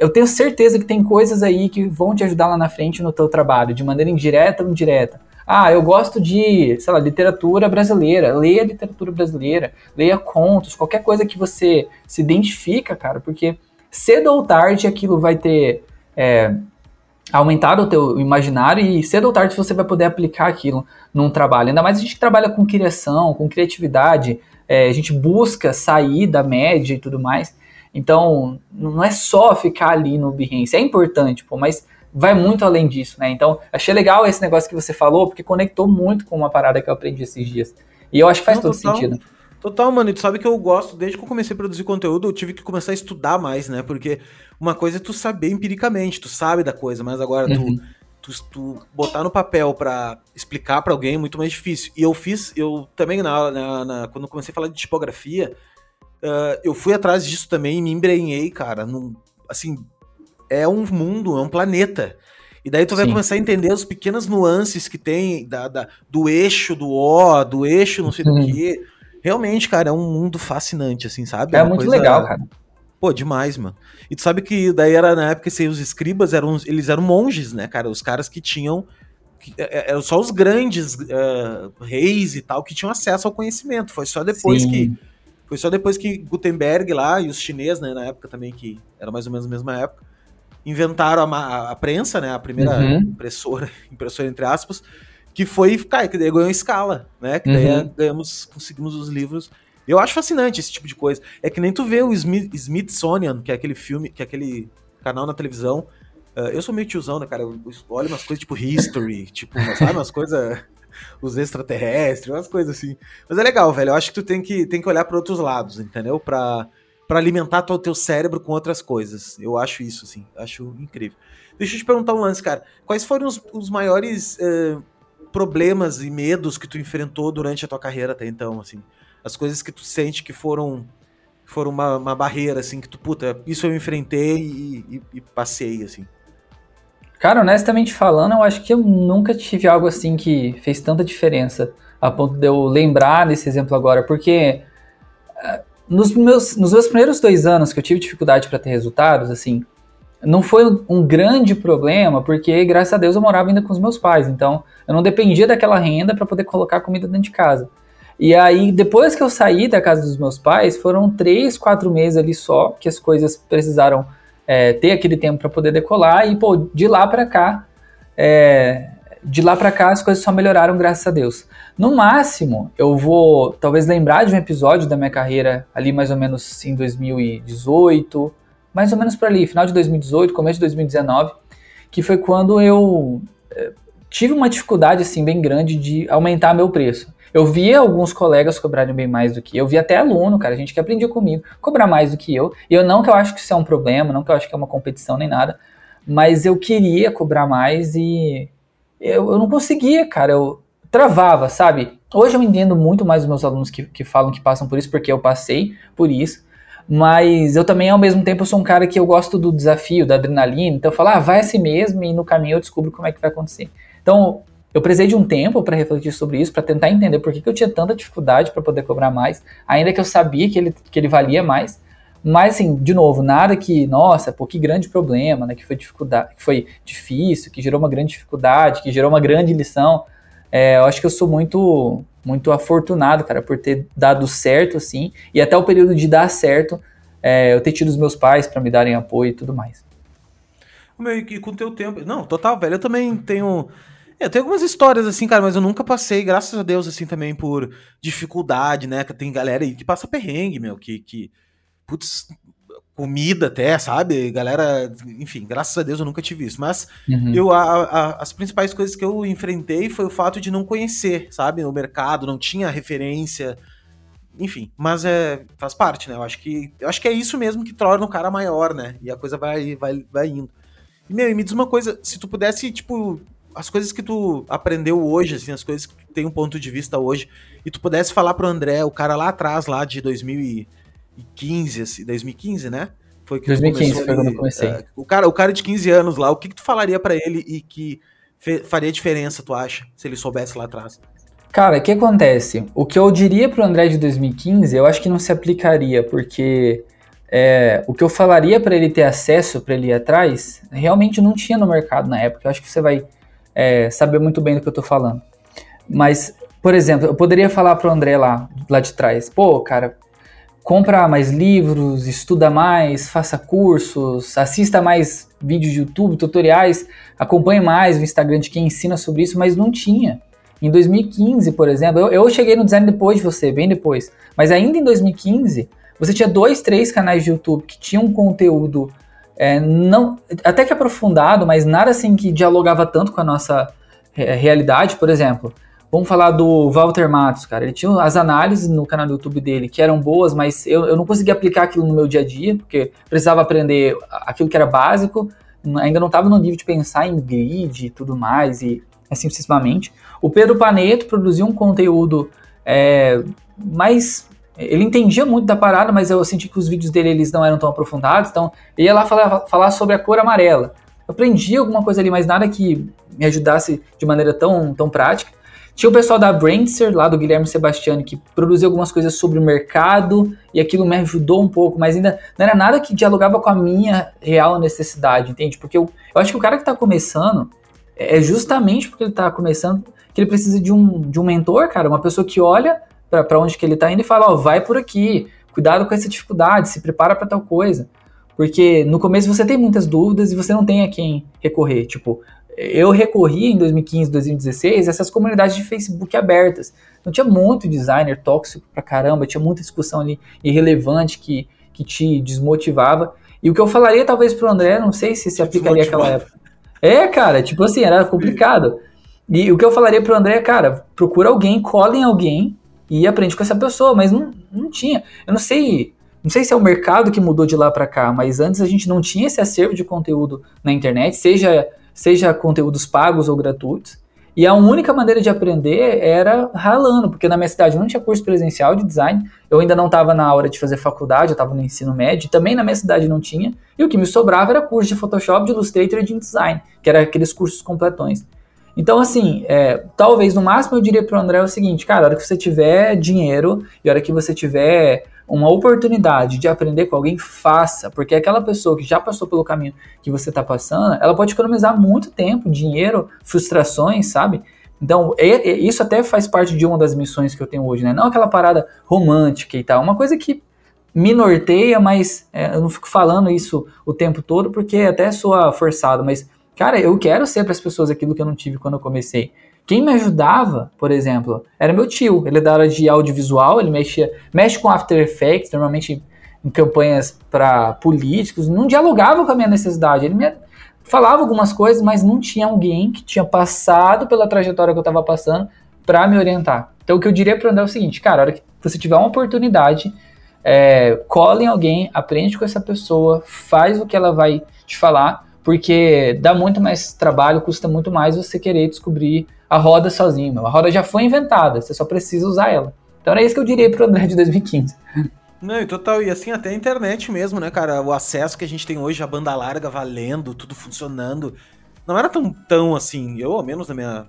eu tenho certeza que tem coisas aí que vão te ajudar lá na frente no teu trabalho, de maneira indireta ou indireta. Ah, eu gosto de, sei lá, literatura brasileira. Leia literatura brasileira, leia contos, qualquer coisa que você se identifica, cara, porque cedo ou tarde aquilo vai ter é, aumentado o teu imaginário e cedo ou tarde você vai poder aplicar aquilo num trabalho. Ainda mais a gente que trabalha com criação, com criatividade, é, a gente busca sair da média e tudo mais. Então, não é só ficar ali no Behance, é importante, pô, mas vai muito além disso, né? Então, achei legal esse negócio que você falou, porque conectou muito com uma parada que eu aprendi esses dias. E eu acho que faz não, todo total, sentido. Total, mano. E tu sabe que eu gosto, desde que eu comecei a produzir conteúdo, eu tive que começar a estudar mais, né? Porque uma coisa é tu saber empiricamente, tu sabe da coisa, mas agora uhum. tu, tu, tu, botar no papel para explicar para alguém é muito mais difícil. E eu fiz, eu também, na, na, na quando comecei a falar de tipografia, Uh, eu fui atrás disso também e me embrenhei, cara. Num, assim, é um mundo, é um planeta. E daí tu vai Sim. começar a entender as pequenas nuances que tem da, da do eixo do O, do eixo não sei do que. Realmente, cara, é um mundo fascinante, assim, sabe? É, é muito coisa... legal, cara. Pô, demais, mano. E tu sabe que daí era na época que os escribas eram eles eram monges, né, cara? Os caras que tinham que, é, é, eram só os grandes uh, reis e tal que tinham acesso ao conhecimento. Foi só depois Sim. que foi só depois que Gutenberg lá e os chineses, né, na época também, que era mais ou menos a mesma época, inventaram a, a prensa, né, a primeira uhum. impressora, (laughs) impressora entre aspas, que foi, cara, que daí ganhou escala, né, que daí uhum. ganhamos, conseguimos os livros. Eu acho fascinante esse tipo de coisa. É que nem tu vê o Smith, Smithsonian, que é aquele filme, que é aquele canal na televisão. Uh, eu sou meio tiozão, né, cara? Eu olho umas coisas tipo History, tipo, sabe, umas coisas os extraterrestres, umas coisas assim. Mas é legal, velho. Eu acho que tu tem que, tem que olhar para outros lados, entendeu? Para para alimentar o teu cérebro com outras coisas. Eu acho isso, assim. Acho incrível. Deixa eu te perguntar um lance, cara. Quais foram os, os maiores uh, problemas e medos que tu enfrentou durante a tua carreira até então, assim? As coisas que tu sente que foram foram uma, uma barreira, assim, que tu, puta, isso eu enfrentei e, e, e passei, assim. Cara, honestamente falando, eu acho que eu nunca tive algo assim que fez tanta diferença a ponto de eu lembrar desse exemplo agora, porque uh, nos, meus, nos meus primeiros dois anos que eu tive dificuldade para ter resultados, assim, não foi um grande problema, porque graças a Deus eu morava ainda com os meus pais, então eu não dependia daquela renda para poder colocar comida dentro de casa. E aí, depois que eu saí da casa dos meus pais, foram três, quatro meses ali só que as coisas precisaram é, ter aquele tempo para poder decolar e, pô, de lá para cá, é, de lá para cá as coisas só melhoraram, graças a Deus. No máximo, eu vou talvez lembrar de um episódio da minha carreira ali mais ou menos em 2018, mais ou menos por ali, final de 2018, começo de 2019, que foi quando eu é, tive uma dificuldade assim bem grande de aumentar meu preço. Eu via alguns colegas cobrarem bem mais do que eu, vi até aluno, cara, gente que aprendia comigo, cobrar mais do que eu. E eu não que eu acho que isso é um problema, não que eu acho que é uma competição nem nada, mas eu queria cobrar mais e eu, eu não conseguia, cara, eu travava, sabe? Hoje eu entendo muito mais os meus alunos que, que falam que passam por isso, porque eu passei por isso. Mas eu também, ao mesmo tempo, sou um cara que eu gosto do desafio, da adrenalina. Então eu falo, ah, vai assim mesmo e no caminho eu descubro como é que vai acontecer. Então, eu precisei de um tempo para refletir sobre isso, para tentar entender por que, que eu tinha tanta dificuldade para poder cobrar mais, ainda que eu sabia que ele, que ele valia mais. Mas, assim, de novo, nada que, nossa, pô, que grande problema, né? Que foi dificuldade, que foi difícil, que gerou uma grande dificuldade, que gerou uma grande lição. É, eu acho que eu sou muito, muito afortunado, cara, por ter dado certo, assim, e até o período de dar certo, é, eu ter tido os meus pais para me darem apoio e tudo mais. Meu, e com o teu tempo. Não, total, velho. Eu também tenho. É, eu tenho algumas histórias assim, cara, mas eu nunca passei, graças a Deus, assim, também por dificuldade, né? Que tem galera aí que passa perrengue, meu, que, que putz, comida até, sabe? Galera, enfim, graças a Deus eu nunca tive isso. Mas uhum. eu, a, a, as principais coisas que eu enfrentei foi o fato de não conhecer, sabe? No mercado, não tinha referência. Enfim, mas é, faz parte, né? Eu acho que, eu acho que é isso mesmo que torna o cara maior, né? E a coisa vai, vai, vai indo. E, meu, me diz uma coisa, se tu pudesse, tipo, as coisas que tu aprendeu hoje, assim, as coisas que tu tem um ponto de vista hoje, e tu pudesse falar pro André, o cara lá atrás, lá de 2000 e 2015, assim, 2015, né? Foi que 2015 foi quando eu comecei. Uh, o, cara, o cara de 15 anos lá, o que, que tu falaria para ele e que faria diferença, tu acha, se ele soubesse lá atrás? Cara, o que acontece? O que eu diria pro André de 2015, eu acho que não se aplicaria, porque é, o que eu falaria para ele ter acesso, para ele ir atrás, realmente não tinha no mercado na época. Eu acho que você vai é, saber muito bem do que eu tô falando. Mas, por exemplo, eu poderia falar pro André lá, lá de trás, pô, cara, compra mais livros, estuda mais, faça cursos, assista mais vídeos de YouTube, tutoriais, acompanhe mais o Instagram de quem ensina sobre isso, mas não tinha. Em 2015, por exemplo, eu, eu cheguei no design depois de você, bem depois, mas ainda em 2015, você tinha dois, três canais de YouTube que tinham conteúdo é, não, até que aprofundado, mas nada assim que dialogava tanto com a nossa realidade, por exemplo. Vamos falar do Walter Matos, cara. Ele tinha as análises no canal do YouTube dele que eram boas, mas eu, eu não conseguia aplicar aquilo no meu dia a dia, porque precisava aprender aquilo que era básico, ainda não estava no nível de pensar em grid e tudo mais, e assim sucessivamente. O Pedro Paneto produziu um conteúdo é, mais. Ele entendia muito da parada, mas eu senti que os vídeos dele eles não eram tão aprofundados, então ele ia lá falar, falar sobre a cor amarela. Eu aprendi alguma coisa ali, mas nada que me ajudasse de maneira tão, tão prática. Tinha o pessoal da Brandster, lá do Guilherme Sebastiani, que produziu algumas coisas sobre o mercado e aquilo me ajudou um pouco, mas ainda não era nada que dialogava com a minha real necessidade, entende? Porque eu, eu acho que o cara que está começando, é, é justamente porque ele está começando que ele precisa de um, de um mentor, cara, uma pessoa que olha para onde que ele está indo e fala, ó, vai por aqui, cuidado com essa dificuldade, se prepara para tal coisa. Porque no começo você tem muitas dúvidas e você não tem a quem recorrer. Tipo, eu recorri em 2015, 2016 a essas comunidades de Facebook abertas. Então tinha muito designer tóxico pra caramba, tinha muita discussão ali irrelevante que, que te desmotivava. E o que eu falaria talvez pro André, não sei se se aplicaria aquela época. É, cara, tipo assim, era complicado. E o que eu falaria pro André é, cara, procura alguém, cola em alguém e aprende com essa pessoa, mas não, não tinha. Eu não sei, não sei se é o mercado que mudou de lá para cá, mas antes a gente não tinha esse acervo de conteúdo na internet, seja seja conteúdos pagos ou gratuitos. E a única maneira de aprender era ralando, porque na minha cidade não tinha curso presencial de design, eu ainda não estava na hora de fazer faculdade, eu estava no ensino médio, também na minha cidade não tinha, e o que me sobrava era curso de Photoshop, de Illustrator e de InDesign, que era aqueles cursos completões. Então, assim, é, talvez no máximo eu diria para o André o seguinte, cara, a hora que você tiver dinheiro e a hora que você tiver uma oportunidade de aprender com alguém, faça, porque aquela pessoa que já passou pelo caminho que você está passando, ela pode economizar muito tempo, dinheiro, frustrações, sabe? Então, é, é, isso até faz parte de uma das missões que eu tenho hoje, né? Não aquela parada romântica e tal, uma coisa que me norteia, mas é, eu não fico falando isso o tempo todo porque até soa forçado, mas, cara, eu quero ser para as pessoas aquilo que eu não tive quando eu comecei. Quem me ajudava, por exemplo, era meu tio. Ele é da área de audiovisual, ele mexia, mexe com After Effects, normalmente em campanhas para políticos, não dialogava com a minha necessidade. Ele me falava algumas coisas, mas não tinha alguém que tinha passado pela trajetória que eu estava passando para me orientar. Então o que eu diria para André é o seguinte, cara, a hora que você tiver uma oportunidade, é, em alguém, aprende com essa pessoa, faz o que ela vai te falar, porque dá muito mais trabalho, custa muito mais você querer descobrir a roda sozinho. Meu. A roda já foi inventada, você só precisa usar ela. Então era isso que eu diria pro André de 2015. Não, e total, e assim até a internet mesmo, né, cara? O acesso que a gente tem hoje, a banda larga valendo, tudo funcionando. Não era tão, tão assim, eu ao menos na minha.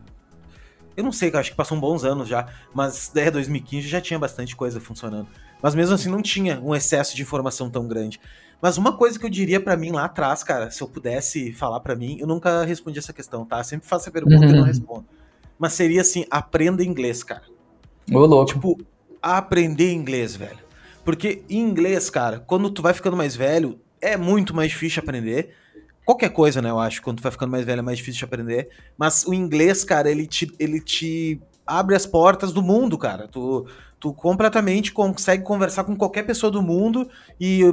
Eu não sei, acho que passou um bons anos já, mas é 2015 já tinha bastante coisa funcionando. Mas mesmo assim não tinha um excesso de informação tão grande. Mas uma coisa que eu diria para mim lá atrás, cara, se eu pudesse falar para mim, eu nunca respondi essa questão, tá? Eu sempre faço a pergunta uhum. e não uhum. respondo. Mas seria assim, aprenda inglês, cara. Ô, louco. Tipo, aprender inglês, velho. Porque inglês, cara, quando tu vai ficando mais velho, é muito mais difícil aprender. Qualquer coisa, né, eu acho, quando tu vai ficando mais velho é mais difícil de aprender. Mas o inglês, cara, ele te, ele te abre as portas do mundo, cara. Tu, tu completamente consegue conversar com qualquer pessoa do mundo e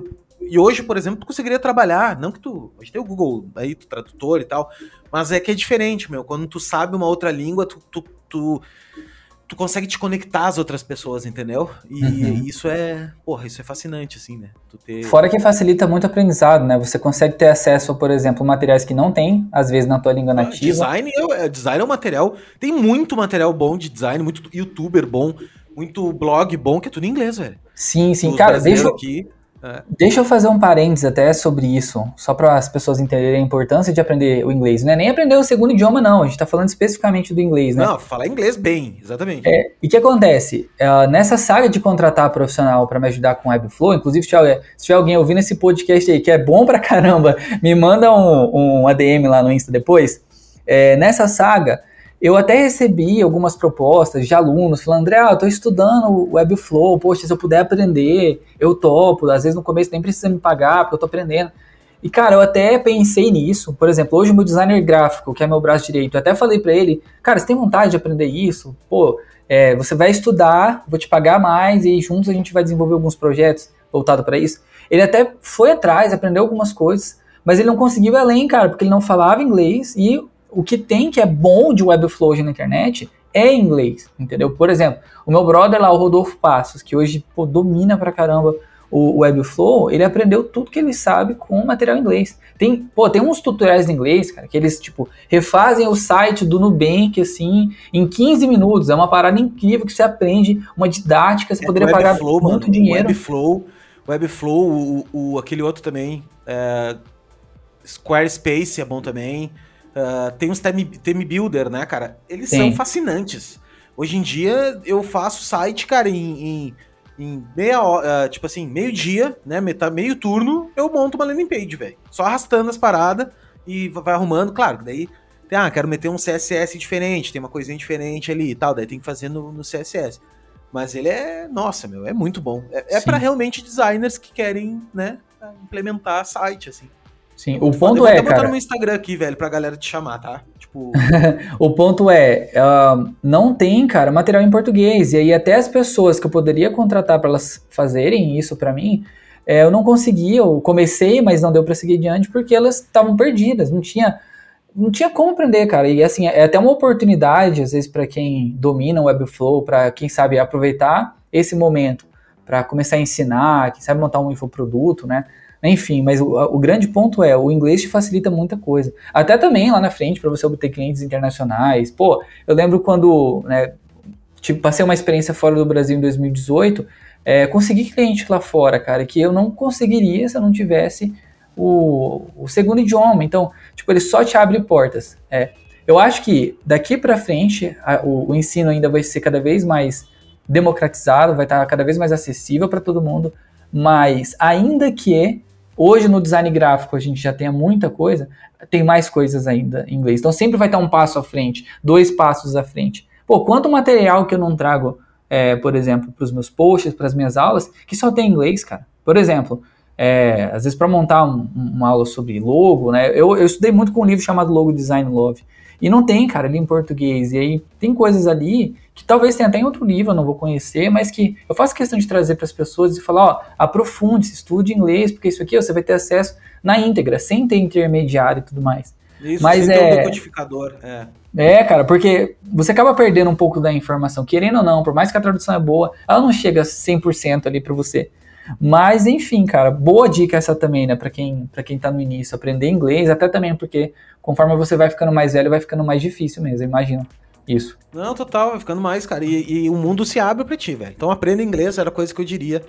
e hoje, por exemplo, tu conseguiria trabalhar, não que tu. Hoje tem o Google aí, tu tradutor e tal, mas é que é diferente, meu. Quando tu sabe uma outra língua, tu, tu, tu, tu consegue te conectar às outras pessoas, entendeu? E uhum. isso é. Porra, isso é fascinante, assim, né? Ter... Fora que facilita muito o aprendizado, né? Você consegue ter acesso, por exemplo, a materiais que não tem, às vezes, na tua língua ah, nativa. Design é, design é um material. Tem muito material bom de design, muito youtuber bom, muito blog bom, que é tudo em inglês, velho. Sim, sim, Os cara, deixa. Aqui, é. Deixa eu fazer um parênteses até sobre isso, só para as pessoas entenderem a importância de aprender o inglês. Não é nem aprender o segundo idioma, não. A gente está falando especificamente do inglês, né? Não, falar inglês bem, exatamente. É, e o que acontece? Uh, nessa saga de contratar profissional para me ajudar com Webflow, inclusive se tiver, se tiver, alguém ouvindo esse podcast aí que é bom pra caramba, (laughs) me manda um, um ADM lá no Insta depois. É, nessa saga, eu até recebi algumas propostas de alunos falando, André, eu estou estudando Webflow, poxa, se eu puder aprender, eu topo. Às vezes no começo nem precisa me pagar, porque eu estou aprendendo. E, cara, eu até pensei nisso. Por exemplo, hoje o meu designer gráfico, que é meu braço direito, eu até falei para ele, cara, você tem vontade de aprender isso? Pô, é, você vai estudar, vou te pagar mais e juntos a gente vai desenvolver alguns projetos voltados para isso. Ele até foi atrás, aprendeu algumas coisas, mas ele não conseguiu ir além, cara, porque ele não falava inglês e o que tem que é bom de Webflow hoje na internet é inglês, entendeu? Por exemplo, o meu brother lá, o Rodolfo Passos, que hoje pô, domina pra caramba o Webflow, ele aprendeu tudo que ele sabe com material em inglês. Tem, pô, tem uns tutoriais em inglês, cara, que eles, tipo, refazem o site do Nubank, assim, em 15 minutos. É uma parada incrível que você aprende, uma didática, você é, poderia pagar muito mano, dinheiro. Webflow, Webflow, o, o, aquele outro também, é, Squarespace é bom também. Uh, tem os theme, theme builder, né, cara? Eles Sim. são fascinantes. Hoje em dia eu faço site, cara, em, em, em meia hora, uh, tipo assim, meio dia, né, metade, meio turno, eu monto uma landing page, velho. Só arrastando as paradas e vai arrumando, claro, daí, ah, quero meter um CSS diferente, tem uma coisinha diferente ali e tal, daí tem que fazer no, no CSS. Mas ele é, nossa, meu, é muito bom. É, é para realmente designers que querem, né, implementar site, assim. Sim, o ponto é, cara... botar no Instagram aqui, velho, pra galera te chamar, tá? Tipo... (laughs) o ponto é, uh, não tem, cara, material em português. E aí até as pessoas que eu poderia contratar para elas fazerem isso para mim, é, eu não consegui, eu comecei, mas não deu para seguir adiante porque elas estavam perdidas, não tinha não tinha como aprender, cara. E assim, é até uma oportunidade, às vezes, para quem domina o Webflow, para quem sabe aproveitar esse momento para começar a ensinar, quem sabe montar um infoproduto, né? Enfim, mas o, o, grande ponto é, o inglês te facilita muita coisa. Até também lá na frente, para você obter clientes internacionais. Pô, eu lembro quando né, tipo, passei uma experiência fora do Brasil em 2018, é, consegui cliente lá fora, cara, que eu não conseguiria se eu não tivesse o, o segundo idioma. Então, tipo, ele só te abre portas. É. Eu acho que daqui para frente a, o, o ensino ainda vai ser cada vez mais democratizado, vai estar cada vez mais acessível para todo mundo, mas ainda que Hoje no design gráfico a gente já tem muita coisa, tem mais coisas ainda em inglês. Então sempre vai estar um passo à frente, dois passos à frente. Pô, quanto material que eu não trago, é, por exemplo, para os meus posts, para as minhas aulas, que só tem inglês, cara. Por exemplo, é, às vezes para montar um, uma aula sobre logo, né? Eu, eu estudei muito com um livro chamado Logo Design Love. E não tem, cara, ali em português. E aí tem coisas ali que talvez tenha até em outro livro, eu não vou conhecer, mas que eu faço questão de trazer para as pessoas e falar, ó, aprofunde, estude inglês, porque isso aqui você vai ter acesso na íntegra, sem ter intermediário e tudo mais. Isso, mas sem é... ter um decodificador, é. É, cara, porque você acaba perdendo um pouco da informação, querendo ou não, por mais que a tradução é boa, ela não chega 100% ali para você. Mas, enfim, cara, boa dica essa também, né, para quem, pra quem tá no início, aprender inglês, até também porque conforme você vai ficando mais velho, vai ficando mais difícil mesmo, imagino. Isso. Não, total, vai ficando mais, cara. E, e o mundo se abre pra ti, velho. Então aprenda inglês, era coisa que eu diria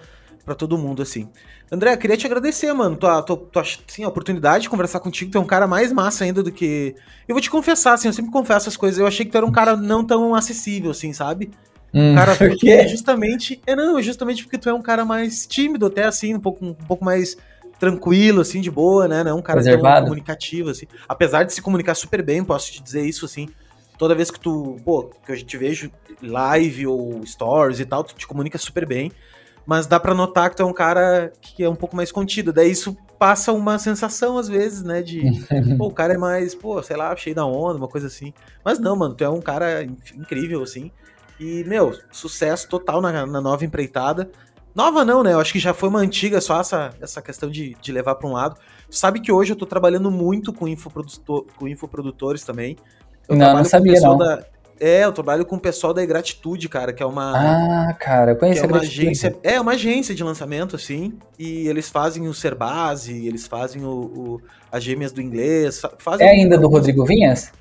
para todo mundo, assim. André, queria te agradecer, mano. Tua, tua, tua assim, a oportunidade de conversar contigo. Tu é um cara mais massa ainda do que. Eu vou te confessar, assim, eu sempre confesso as coisas. Eu achei que tu era um cara não tão acessível, assim, sabe? Hum, cara, (laughs) porque é justamente. É, não, justamente porque tu é um cara mais tímido, até assim, um pouco, um pouco mais tranquilo, assim, de boa, né? Não é um cara Reservado. tão comunicativo, assim. Apesar de se comunicar super bem, posso te dizer isso, assim. Toda vez que tu, pô, que eu te vejo live ou stories e tal, tu te comunica super bem mas dá para notar que tu é um cara que é um pouco mais contido. Daí isso passa uma sensação, às vezes, né, de, (laughs) pô, o cara é mais, pô, sei lá, cheio da onda, uma coisa assim. Mas não, mano, tu é um cara incrível, assim. E, meu, sucesso total na, na nova empreitada. Nova não, né? Eu acho que já foi uma antiga, só essa, essa questão de, de levar para um lado. Tu sabe que hoje eu tô trabalhando muito com, infoprodutor, com infoprodutores também. Eu não, não sabia, não. Da, é, eu trabalho com o pessoal da Gratitude, cara, que é uma. Ah, cara, eu conheço é uma agência. É uma agência de lançamento, assim. E eles fazem o Serbase, eles fazem o, o as gêmeas do inglês. Fazem é ainda do Rodrigo Vinhas?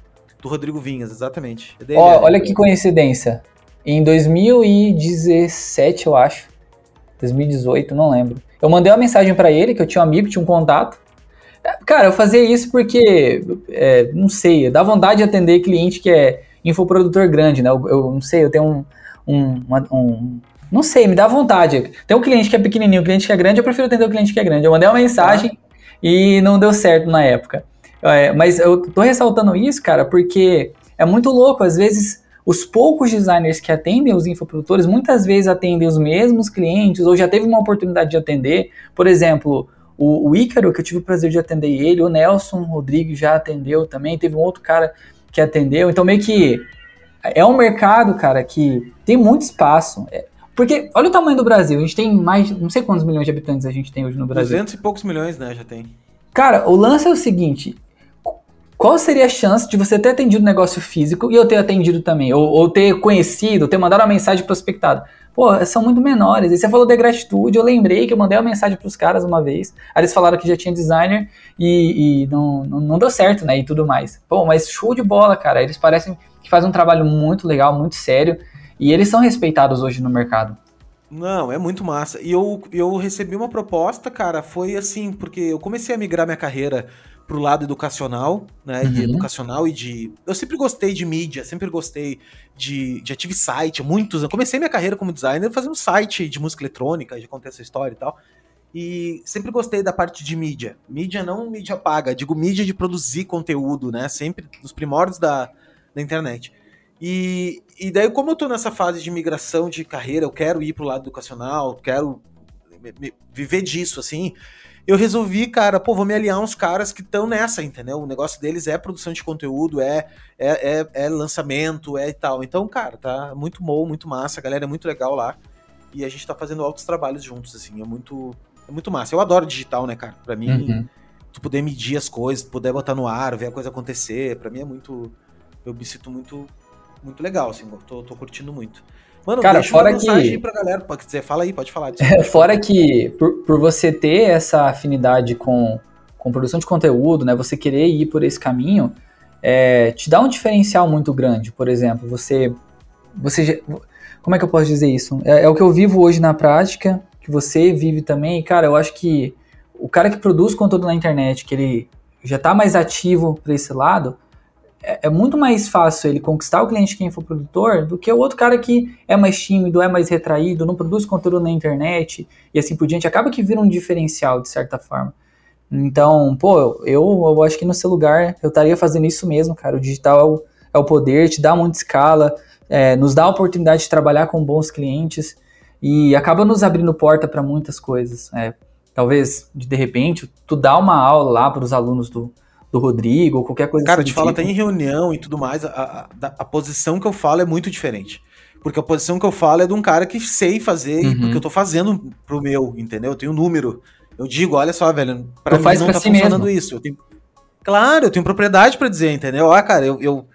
Do Rodrigo Vinhas, exatamente. É dele, Ó, é. olha que coincidência. Em 2017, eu acho. 2018, não lembro. Eu mandei uma mensagem para ele, que eu tinha um amigo, tinha um contato. Cara, eu fazia isso porque, é, não sei, dá vontade de atender cliente que é infoprodutor grande, né? Eu, eu não sei, eu tenho um, um, uma, um, Não sei, me dá vontade. Tem um cliente que é pequenininho, um cliente que é grande, eu prefiro atender o cliente que é grande. Eu mandei uma mensagem ah. e não deu certo na época. É, mas eu tô ressaltando isso, cara, porque é muito louco. Às vezes, os poucos designers que atendem os infoprodutores, muitas vezes atendem os mesmos clientes ou já teve uma oportunidade de atender. Por exemplo, o, o Ícaro, que eu tive o prazer de atender ele, o Nelson Rodrigues já atendeu também, teve um outro cara que atendeu. Então, meio que é um mercado, cara, que tem muito espaço. É, porque, olha o tamanho do Brasil. A gente tem mais, não sei quantos milhões de habitantes a gente tem hoje no Brasil. 200 e poucos milhões, né, já tem. Cara, o lance é o seguinte. Qual seria a chance de você ter atendido negócio físico e eu ter atendido também? Ou, ou ter conhecido, ter mandado uma mensagem prospectada? Pô, são muito menores. E você falou de gratitude, eu lembrei que eu mandei uma mensagem para os caras uma vez. Aí eles falaram que já tinha designer e, e não, não, não, deu certo, né? E tudo mais. Pô, mas show de bola, cara. Eles parecem que fazem um trabalho muito legal, muito sério. E eles são respeitados hoje no mercado. Não, é muito massa. E eu, eu recebi uma proposta, cara, foi assim, porque eu comecei a migrar minha carreira pro lado educacional, né? Uhum. E educacional e de. Eu sempre gostei de mídia, sempre gostei de. Já tive site, muitos. Eu comecei minha carreira como designer fazendo site de música eletrônica, já contei essa história e tal. E sempre gostei da parte de mídia. Mídia não mídia paga, digo mídia de produzir conteúdo, né? Sempre nos primórdios da, da internet. E, e daí, como eu tô nessa fase de migração de carreira, eu quero ir pro lado educacional, quero viver disso, assim eu resolvi, cara, pô, vou me aliar uns caras que estão nessa, entendeu? O negócio deles é produção de conteúdo, é, é, é, é, lançamento, é e tal. Então, cara, tá muito bom, muito massa, a galera é muito legal lá. E a gente tá fazendo altos trabalhos juntos, assim, é muito, é muito massa. Eu adoro digital, né, cara? Pra mim, uhum. tu poder medir as coisas, poder botar no ar, ver a coisa acontecer, pra mim é muito. Eu me sinto muito, muito legal, assim, tô, tô curtindo muito. Mano, Cara, deixa fora uma mensagem que... pra galera. Pode dizer, fala aí, pode falar. (laughs) fora que, por, por você ter essa afinidade com, com produção de conteúdo, né? Você querer ir por esse caminho, é, te dá um diferencial muito grande. Por exemplo, você. você como é que eu posso dizer isso? É, é o que eu vivo hoje na prática, que você vive também. Cara, eu acho que o cara que produz conteúdo na internet, que ele já tá mais ativo para esse lado, é, é, muito mais fácil ele conquistar o cliente que é infoprodutor do que o outro cara que é mais tímido, é mais retraído, não produz conteúdo na internet e assim por diante. Acaba que vira um diferencial, de certa forma. Então, pô, eu, eu acho que no seu lugar eu estaria fazendo isso mesmo, cara. O digital é o, é o poder, te dá muita escala, é, nos dá a oportunidade de trabalhar com bons clientes e acaba nos abrindo porta para muitas coisas. É, talvez, de, de repente, tu dá uma aula lá para os alunos do, do Rodrigo, ou qualquer coisa Cara, assim. Te falo tipo. até em reunião e tudo mais, a, a, a, posição que eu falo é muito diferente. Porque a posição que eu falo é de um cara que sei fazer, uhum. porque eu tô fazendo pro meu, entendeu? Eu tenho um número. Eu digo, olha só, velho, pra tu mim não tá si funcionando mesmo. isso. Eu tenho... Claro, eu tenho propriedade para dizer, entendeu? Ó, cara, eu, eu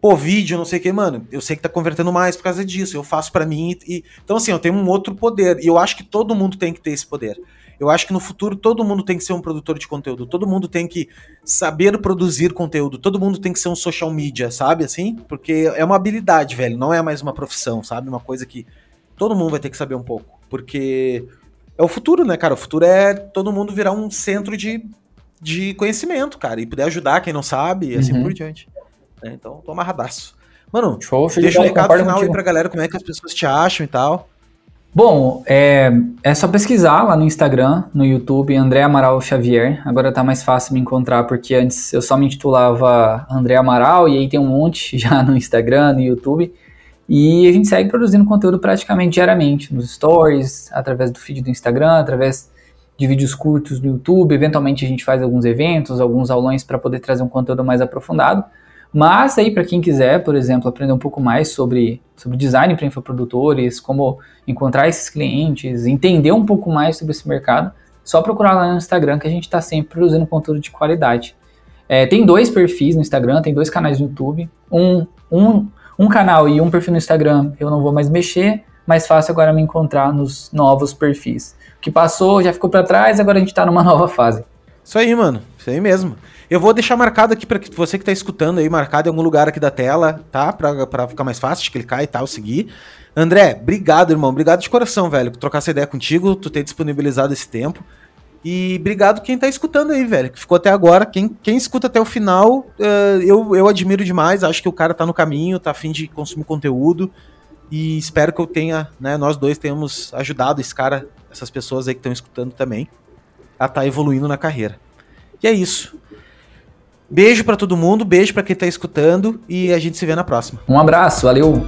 pô, vídeo, não sei o que, mano, eu sei que tá convertendo mais por causa disso, eu faço para mim e, então assim, eu tenho um outro poder e eu acho que todo mundo tem que ter esse poder. Eu acho que no futuro todo mundo tem que ser um produtor de conteúdo, todo mundo tem que saber produzir conteúdo, todo mundo tem que ser um social media, sabe assim? Porque é uma habilidade, velho, não é mais uma profissão, sabe? Uma coisa que todo mundo vai ter que saber um pouco, porque é o futuro, né, cara? O futuro é todo mundo virar um centro de, de conhecimento, cara, e poder ajudar quem não sabe e assim uhum. por diante. É, então, tô amarradaço. Mano, Show, deixa o um recado final contigo. aí pra galera, como é que as pessoas te acham e tal. Bom, é, é só pesquisar lá no Instagram, no YouTube, André Amaral Xavier. Agora tá mais fácil me encontrar, porque antes eu só me intitulava André Amaral, e aí tem um monte (laughs) já no Instagram, no YouTube. E a gente segue produzindo conteúdo praticamente diariamente, nos stories, através do feed do Instagram, através de vídeos curtos no YouTube. Eventualmente a gente faz alguns eventos, alguns aulões para poder trazer um conteúdo mais aprofundado. Mas aí, para quem quiser, por exemplo, aprender um pouco mais sobre, sobre design para infoprodutores, como encontrar esses clientes, entender um pouco mais sobre esse mercado, só procurar lá no Instagram que a gente está sempre produzindo conteúdo de qualidade. É, tem dois perfis no Instagram, tem dois canais no YouTube. Um, um, um canal e um perfil no Instagram eu não vou mais mexer, mais fácil agora me encontrar nos novos perfis. O que passou já ficou para trás, agora a gente está numa (laughs) nova fase. Isso aí, mano. Isso aí mesmo. Eu vou deixar marcado aqui para você que tá escutando aí, marcado em algum lugar aqui da tela, tá? Pra, pra ficar mais fácil de clicar e tal, seguir. André, obrigado, irmão. Obrigado de coração, velho. Trocar essa ideia contigo, tu ter disponibilizado esse tempo. E obrigado quem tá escutando aí, velho, que ficou até agora. Quem, quem escuta até o final, uh, eu, eu admiro demais. Acho que o cara tá no caminho, tá afim de consumir conteúdo. E espero que eu tenha, né, nós dois tenhamos ajudado esse cara, essas pessoas aí que estão escutando também, a estar tá evoluindo na carreira. E é isso. Beijo para todo mundo, beijo para quem tá escutando e a gente se vê na próxima. Um abraço, valeu!